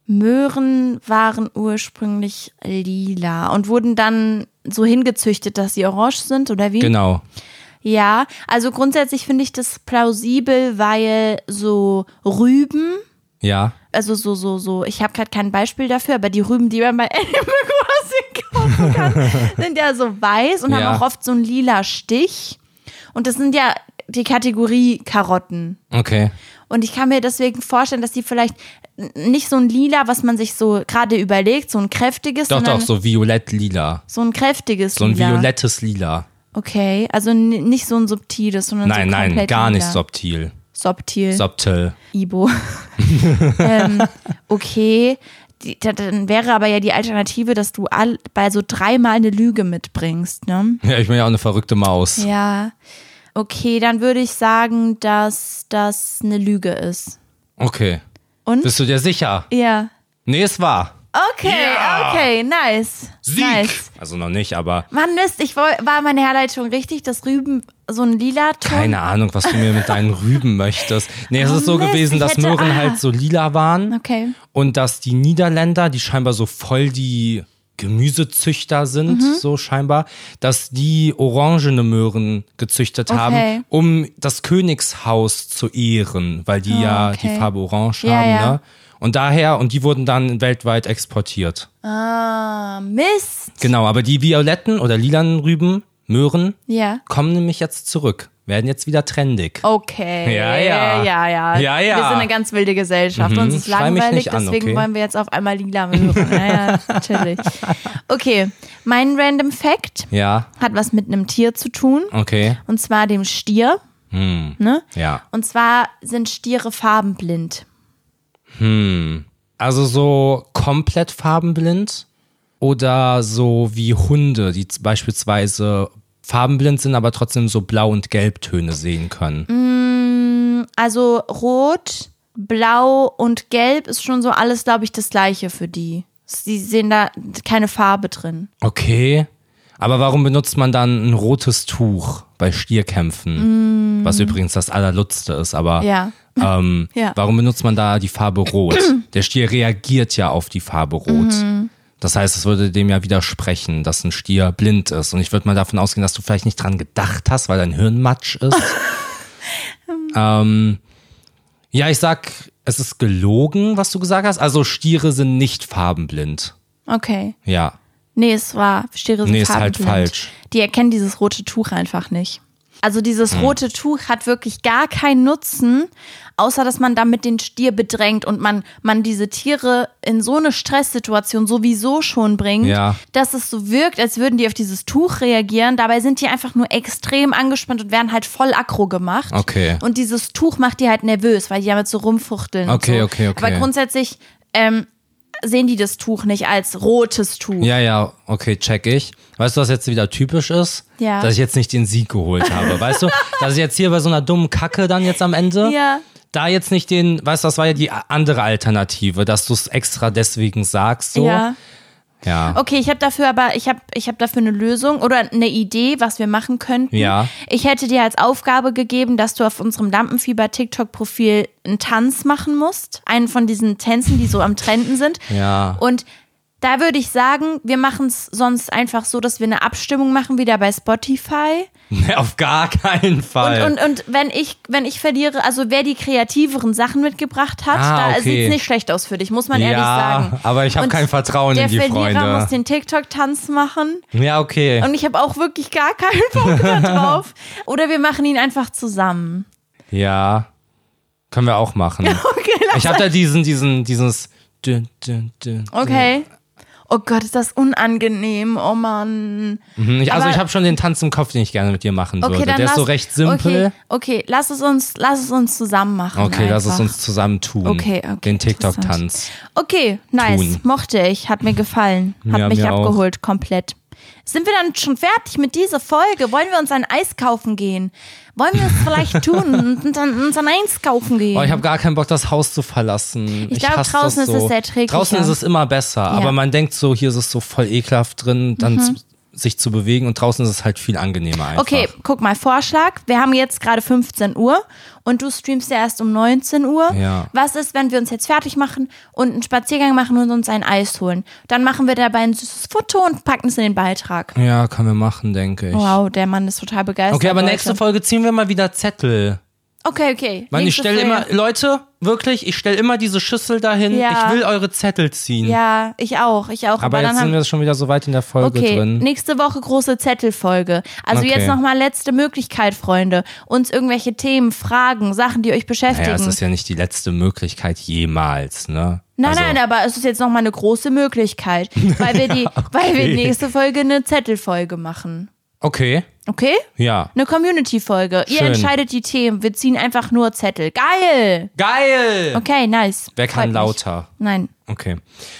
[SPEAKER 1] Möhren waren ursprünglich lila und wurden dann so hingezüchtet, dass sie orange sind, oder wie?
[SPEAKER 2] Genau.
[SPEAKER 1] Ja, also grundsätzlich finde ich das plausibel, weil so Rüben,
[SPEAKER 2] Ja.
[SPEAKER 1] also so, so, so, ich habe gerade kein Beispiel dafür, aber die Rüben, die man bei Animal Crossing kaufen kann, sind ja so weiß und
[SPEAKER 2] Ja.
[SPEAKER 1] haben auch oft so einen lila Stich. Und das sind ja die Kategorie Karotten.
[SPEAKER 2] Okay.
[SPEAKER 1] Und ich kann mir deswegen vorstellen, dass die vielleicht nicht so ein lila, was man sich so gerade überlegt, so ein kräftiges,
[SPEAKER 2] Doch, doch, so violett-lila.
[SPEAKER 1] so ein kräftiges
[SPEAKER 2] So ein
[SPEAKER 1] lila.
[SPEAKER 2] violettes Lila.
[SPEAKER 1] Okay, also nicht so ein subtiles, sondern
[SPEAKER 2] Nein,
[SPEAKER 1] so
[SPEAKER 2] nein,
[SPEAKER 1] komplett
[SPEAKER 2] gar nicht
[SPEAKER 1] lila.
[SPEAKER 2] subtil.
[SPEAKER 1] Subtil.
[SPEAKER 2] Subtil.
[SPEAKER 1] Ibo. ähm, okay. Die, da- dann wäre aber ja die Alternative, dass du all, bei so dreimal eine Lüge mitbringst, ne?
[SPEAKER 2] Ja, ich bin ja auch eine verrückte Maus.
[SPEAKER 1] Ja. Okay, dann würde ich sagen, dass das eine Lüge ist.
[SPEAKER 2] Okay.
[SPEAKER 1] Und?
[SPEAKER 2] Bist du dir sicher?
[SPEAKER 1] Ja.
[SPEAKER 2] Nee, es war.
[SPEAKER 1] Okay,
[SPEAKER 2] Ja.
[SPEAKER 1] okay, nice.
[SPEAKER 2] Sieg!
[SPEAKER 1] Nice.
[SPEAKER 2] Also noch nicht, aber
[SPEAKER 1] Mann, Mist, ich woll, war meine Herleitung richtig, dass Rüben so ein lila Ton.
[SPEAKER 2] keine Ahnung, was du mir mit deinen Rüben möchtest. Nee, es
[SPEAKER 1] Oh,
[SPEAKER 2] ist so
[SPEAKER 1] Mist,
[SPEAKER 2] gewesen, dass
[SPEAKER 1] hätte-
[SPEAKER 2] Möhren
[SPEAKER 1] ah.
[SPEAKER 2] halt so lila waren
[SPEAKER 1] Okay.
[SPEAKER 2] und dass die Niederländer, die scheinbar so voll die Gemüsezüchter sind,
[SPEAKER 1] Mhm.
[SPEAKER 2] so scheinbar, dass die orangene Möhren gezüchtet
[SPEAKER 1] Okay.
[SPEAKER 2] haben, um das Königshaus zu ehren, weil die ja
[SPEAKER 1] okay.
[SPEAKER 2] die Farbe orange
[SPEAKER 1] Ja,
[SPEAKER 2] haben,
[SPEAKER 1] ja.
[SPEAKER 2] ne? Und daher, und die wurden dann weltweit exportiert.
[SPEAKER 1] Ah, Mist.
[SPEAKER 2] Genau, aber die violetten oder lilanen Rüben, Möhren,
[SPEAKER 1] Ja.
[SPEAKER 2] kommen nämlich jetzt zurück, werden jetzt wieder trendig.
[SPEAKER 1] Okay.
[SPEAKER 2] Ja, ja.
[SPEAKER 1] Ja, ja.
[SPEAKER 2] Ja, ja.
[SPEAKER 1] Wir sind eine ganz wilde Gesellschaft.
[SPEAKER 2] Mhm,
[SPEAKER 1] Uns ist
[SPEAKER 2] schrei
[SPEAKER 1] langweilig,
[SPEAKER 2] an,
[SPEAKER 1] deswegen
[SPEAKER 2] okay?
[SPEAKER 1] wollen wir jetzt auf einmal lila Möhren. Ja, ja, natürlich. Okay, mein Random Fact
[SPEAKER 2] Ja,
[SPEAKER 1] hat was mit einem Tier zu tun.
[SPEAKER 2] okay.
[SPEAKER 1] Und zwar dem Stier.
[SPEAKER 2] Hm.
[SPEAKER 1] Ne?
[SPEAKER 2] Ja.
[SPEAKER 1] Und zwar sind Stiere farbenblind.
[SPEAKER 2] Also so komplett farbenblind oder so wie Hunde, die beispielsweise farbenblind sind, aber trotzdem so Blau- und Gelbtöne sehen können.
[SPEAKER 1] Also rot, blau und gelb ist schon so alles, glaube ich, das gleiche für die. Sie sehen da keine Farbe drin.
[SPEAKER 2] Okay. Aber warum benutzt man dann ein rotes Tuch bei Stierkämpfen? Was übrigens das Allerlutzte ist, aber
[SPEAKER 1] Ja.
[SPEAKER 2] ähm,
[SPEAKER 1] Ja.
[SPEAKER 2] warum benutzt man da die Farbe Rot? Der Stier reagiert ja auf die Farbe Rot. Das heißt, es würde dem ja widersprechen, dass ein Stier blind ist. Und ich würde mal davon ausgehen, dass du vielleicht nicht dran gedacht hast, weil dein Hirn matsch ist. ähm, ja, ich sag, es ist gelogen, was du gesagt hast. Also Stiere sind nicht farbenblind.
[SPEAKER 1] Okay.
[SPEAKER 2] Ja.
[SPEAKER 1] Nee, es war Stiere sind
[SPEAKER 2] Nee, ist halt
[SPEAKER 1] farbenblind.
[SPEAKER 2] falsch.
[SPEAKER 1] Die erkennen dieses rote Tuch einfach nicht. Also dieses
[SPEAKER 2] Hm.
[SPEAKER 1] rote Tuch hat wirklich gar keinen Nutzen, außer dass man damit den Stier bedrängt und man, man diese Tiere in so eine Stresssituation sowieso schon bringt,
[SPEAKER 2] Ja.
[SPEAKER 1] dass es so wirkt, als würden die auf dieses Tuch reagieren. Dabei sind die einfach nur extrem angespannt und werden halt voll aggro gemacht.
[SPEAKER 2] Okay.
[SPEAKER 1] Und dieses Tuch macht die halt nervös, weil die damit so rumfuchteln.
[SPEAKER 2] Okay,
[SPEAKER 1] so.
[SPEAKER 2] okay, okay.
[SPEAKER 1] Aber grundsätzlich ähm, sehen die das Tuch nicht als rotes Tuch.
[SPEAKER 2] Ja, ja, okay, check ich. Weißt du, was jetzt wieder typisch ist?
[SPEAKER 1] Ja.
[SPEAKER 2] Dass ich jetzt nicht den Sieg geholt habe. Weißt du, dass ich jetzt hier bei so einer dummen Kacke dann jetzt am Ende,
[SPEAKER 1] Ja.
[SPEAKER 2] da jetzt nicht den, weißt du, das war ja die andere Alternative, dass du es extra deswegen sagst, so.
[SPEAKER 1] Ja.
[SPEAKER 2] Ja.
[SPEAKER 1] Okay, ich habe dafür aber, ich habe ich hab dafür eine Lösung oder eine Idee, was wir machen könnten.
[SPEAKER 2] Ja.
[SPEAKER 1] Ich hätte dir als Aufgabe gegeben, dass du auf unserem Lampenfieber-TikTok-Profil einen Tanz machen musst. Einen von diesen Tänzen, die so am Trenden sind.
[SPEAKER 2] Ja.
[SPEAKER 1] Und da würde ich sagen, wir machen es sonst einfach so, dass wir eine Abstimmung machen, wieder bei Spotify.
[SPEAKER 2] Auf gar keinen Fall.
[SPEAKER 1] Und, und, und wenn ich, wenn ich verliere, also wer die kreativeren Sachen mitgebracht hat,
[SPEAKER 2] Ah,
[SPEAKER 1] da
[SPEAKER 2] okay.
[SPEAKER 1] sieht es nicht schlecht aus für dich, muss man ehrlich
[SPEAKER 2] ja,
[SPEAKER 1] sagen.
[SPEAKER 2] aber ich habe kein Vertrauen
[SPEAKER 1] Der
[SPEAKER 2] in die
[SPEAKER 1] Verlierer
[SPEAKER 2] Freunde.
[SPEAKER 1] muss den TikTok-Tanz machen.
[SPEAKER 2] Ja, okay.
[SPEAKER 1] Und ich habe auch wirklich gar keinen Bock da drauf. Oder wir machen ihn einfach zusammen.
[SPEAKER 2] Ja. Können wir auch machen.
[SPEAKER 1] Okay,
[SPEAKER 2] Ich habe da diesen, diesen, dieses. Dün, dün, dün,
[SPEAKER 1] okay. Oh Gott, ist das unangenehm. Oh Mann.
[SPEAKER 2] Mhm, ich, also
[SPEAKER 1] Aber-
[SPEAKER 2] ich habe schon den Tanz im Kopf, den ich gerne mit dir machen
[SPEAKER 1] Okay,
[SPEAKER 2] würde. Der ist
[SPEAKER 1] lass,
[SPEAKER 2] so recht simpel.
[SPEAKER 1] Okay, okay, lass es uns, lass es uns zusammen machen.
[SPEAKER 2] Okay, lass es
[SPEAKER 1] einfach.
[SPEAKER 2] uns zusammen tun.
[SPEAKER 1] Okay, okay,
[SPEAKER 2] Den TikTok-Tanz.
[SPEAKER 1] Okay, nice.
[SPEAKER 2] tun.
[SPEAKER 1] Mochte ich. Hat mir gefallen. Hat
[SPEAKER 2] Ja,
[SPEAKER 1] mich
[SPEAKER 2] mir auch.
[SPEAKER 1] abgeholt, komplett. Sind wir dann schon fertig mit dieser Folge? Wollen wir uns ein Eis kaufen gehen? Wollen wir es vielleicht tun und dann uns ein Eis kaufen gehen?
[SPEAKER 2] Oh, ich habe gar keinen Bock, das Haus zu verlassen.
[SPEAKER 1] Ich glaub,
[SPEAKER 2] hasse
[SPEAKER 1] draußen
[SPEAKER 2] das
[SPEAKER 1] ist
[SPEAKER 2] so.
[SPEAKER 1] es erträglicher.
[SPEAKER 2] Draußen ist es immer besser, aber man denkt so, hier ist es so voll ekelhaft drin, dann
[SPEAKER 1] Mhm.
[SPEAKER 2] Sich zu bewegen und draußen ist es halt viel angenehmer einfach.
[SPEAKER 1] Okay, guck mal, Vorschlag. Wir haben jetzt gerade 15 Uhr und du streamst ja erst um 19 Uhr.
[SPEAKER 2] Ja.
[SPEAKER 1] Was ist, wenn wir uns jetzt fertig machen und einen Spaziergang machen und uns ein Eis holen? Dann machen wir dabei ein süßes Foto und packen es in den Beitrag.
[SPEAKER 2] Ja, können wir machen, denke ich.
[SPEAKER 1] Wow, der Mann ist total begeistert.
[SPEAKER 2] Okay, aber
[SPEAKER 1] Leute.
[SPEAKER 2] nächste Folge ziehen wir mal wieder Zettel.
[SPEAKER 1] Okay, okay.
[SPEAKER 2] Mann, ich stelle immer, Leute, wirklich, ich stelle immer diese Schüssel dahin.
[SPEAKER 1] Ja.
[SPEAKER 2] Ich will eure Zettel ziehen.
[SPEAKER 1] Ja, ich auch, ich auch.
[SPEAKER 2] Aber
[SPEAKER 1] dann
[SPEAKER 2] jetzt sind
[SPEAKER 1] haben
[SPEAKER 2] wir schon wieder so weit in der Folge
[SPEAKER 1] Okay,
[SPEAKER 2] drin.
[SPEAKER 1] nächste Woche große Zettelfolge. Also
[SPEAKER 2] Okay.
[SPEAKER 1] jetzt nochmal letzte Möglichkeit, Freunde. Uns irgendwelche Themen, Fragen, Sachen, die euch beschäftigen.
[SPEAKER 2] Naja, es ist ja nicht die letzte Möglichkeit jemals, ne?
[SPEAKER 1] Nein,
[SPEAKER 2] also,
[SPEAKER 1] nein, aber es ist jetzt nochmal eine große Möglichkeit, weil wir die, weil wir nächste Folge eine Zettelfolge machen.
[SPEAKER 2] Okay,
[SPEAKER 1] Okay?
[SPEAKER 2] ja.
[SPEAKER 1] Eine Community-Folge. Ihr
[SPEAKER 2] Schön.
[SPEAKER 1] entscheidet die Themen. Wir ziehen einfach nur Zettel. Geil!
[SPEAKER 2] Geil!
[SPEAKER 1] Okay, nice.
[SPEAKER 2] Wer
[SPEAKER 1] Freut
[SPEAKER 2] kann
[SPEAKER 1] mich.
[SPEAKER 2] lauter?
[SPEAKER 1] Nein.
[SPEAKER 2] Okay.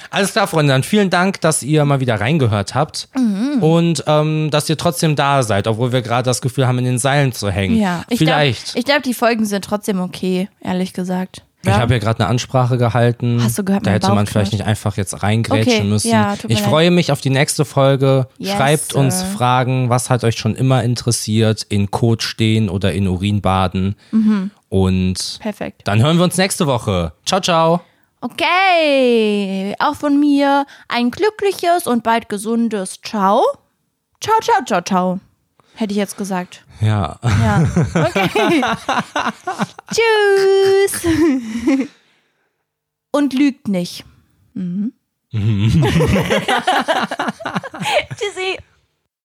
[SPEAKER 2] Alles klar, Freunde. Dann vielen Dank, dass ihr mal wieder reingehört habt
[SPEAKER 1] Mhm.
[SPEAKER 2] und ähm, dass ihr trotzdem da seid, obwohl wir gerade das Gefühl haben, in den Seilen zu hängen.
[SPEAKER 1] Ja. Ich
[SPEAKER 2] Vielleicht.
[SPEAKER 1] Glaub, ich glaube, die Folgen sind trotzdem okay, ehrlich gesagt.
[SPEAKER 2] Ich habe ja gerade eine Ansprache gehalten.
[SPEAKER 1] Hast du gehört,
[SPEAKER 2] Da hätte man vielleicht nicht einfach jetzt reingrätschen
[SPEAKER 1] Okay,
[SPEAKER 2] müssen.
[SPEAKER 1] ja,
[SPEAKER 2] ich
[SPEAKER 1] leid.
[SPEAKER 2] freue mich auf die nächste Folge.
[SPEAKER 1] Yes,
[SPEAKER 2] Schreibt uns
[SPEAKER 1] sir.
[SPEAKER 2] Fragen, was hat euch schon immer interessiert, in Kot stehen oder in Urin baden.
[SPEAKER 1] Mhm.
[SPEAKER 2] Und
[SPEAKER 1] Perfekt.
[SPEAKER 2] dann hören wir uns nächste Woche. Ciao, ciao.
[SPEAKER 1] Okay, auch von mir ein glückliches und bald gesundes Ciao. Ciao, ciao, ciao, ciao. Hätte ich jetzt gesagt.
[SPEAKER 2] Ja.
[SPEAKER 1] Ja. Okay. Tschüss. und lügt nicht. Mhm. Tschüssi.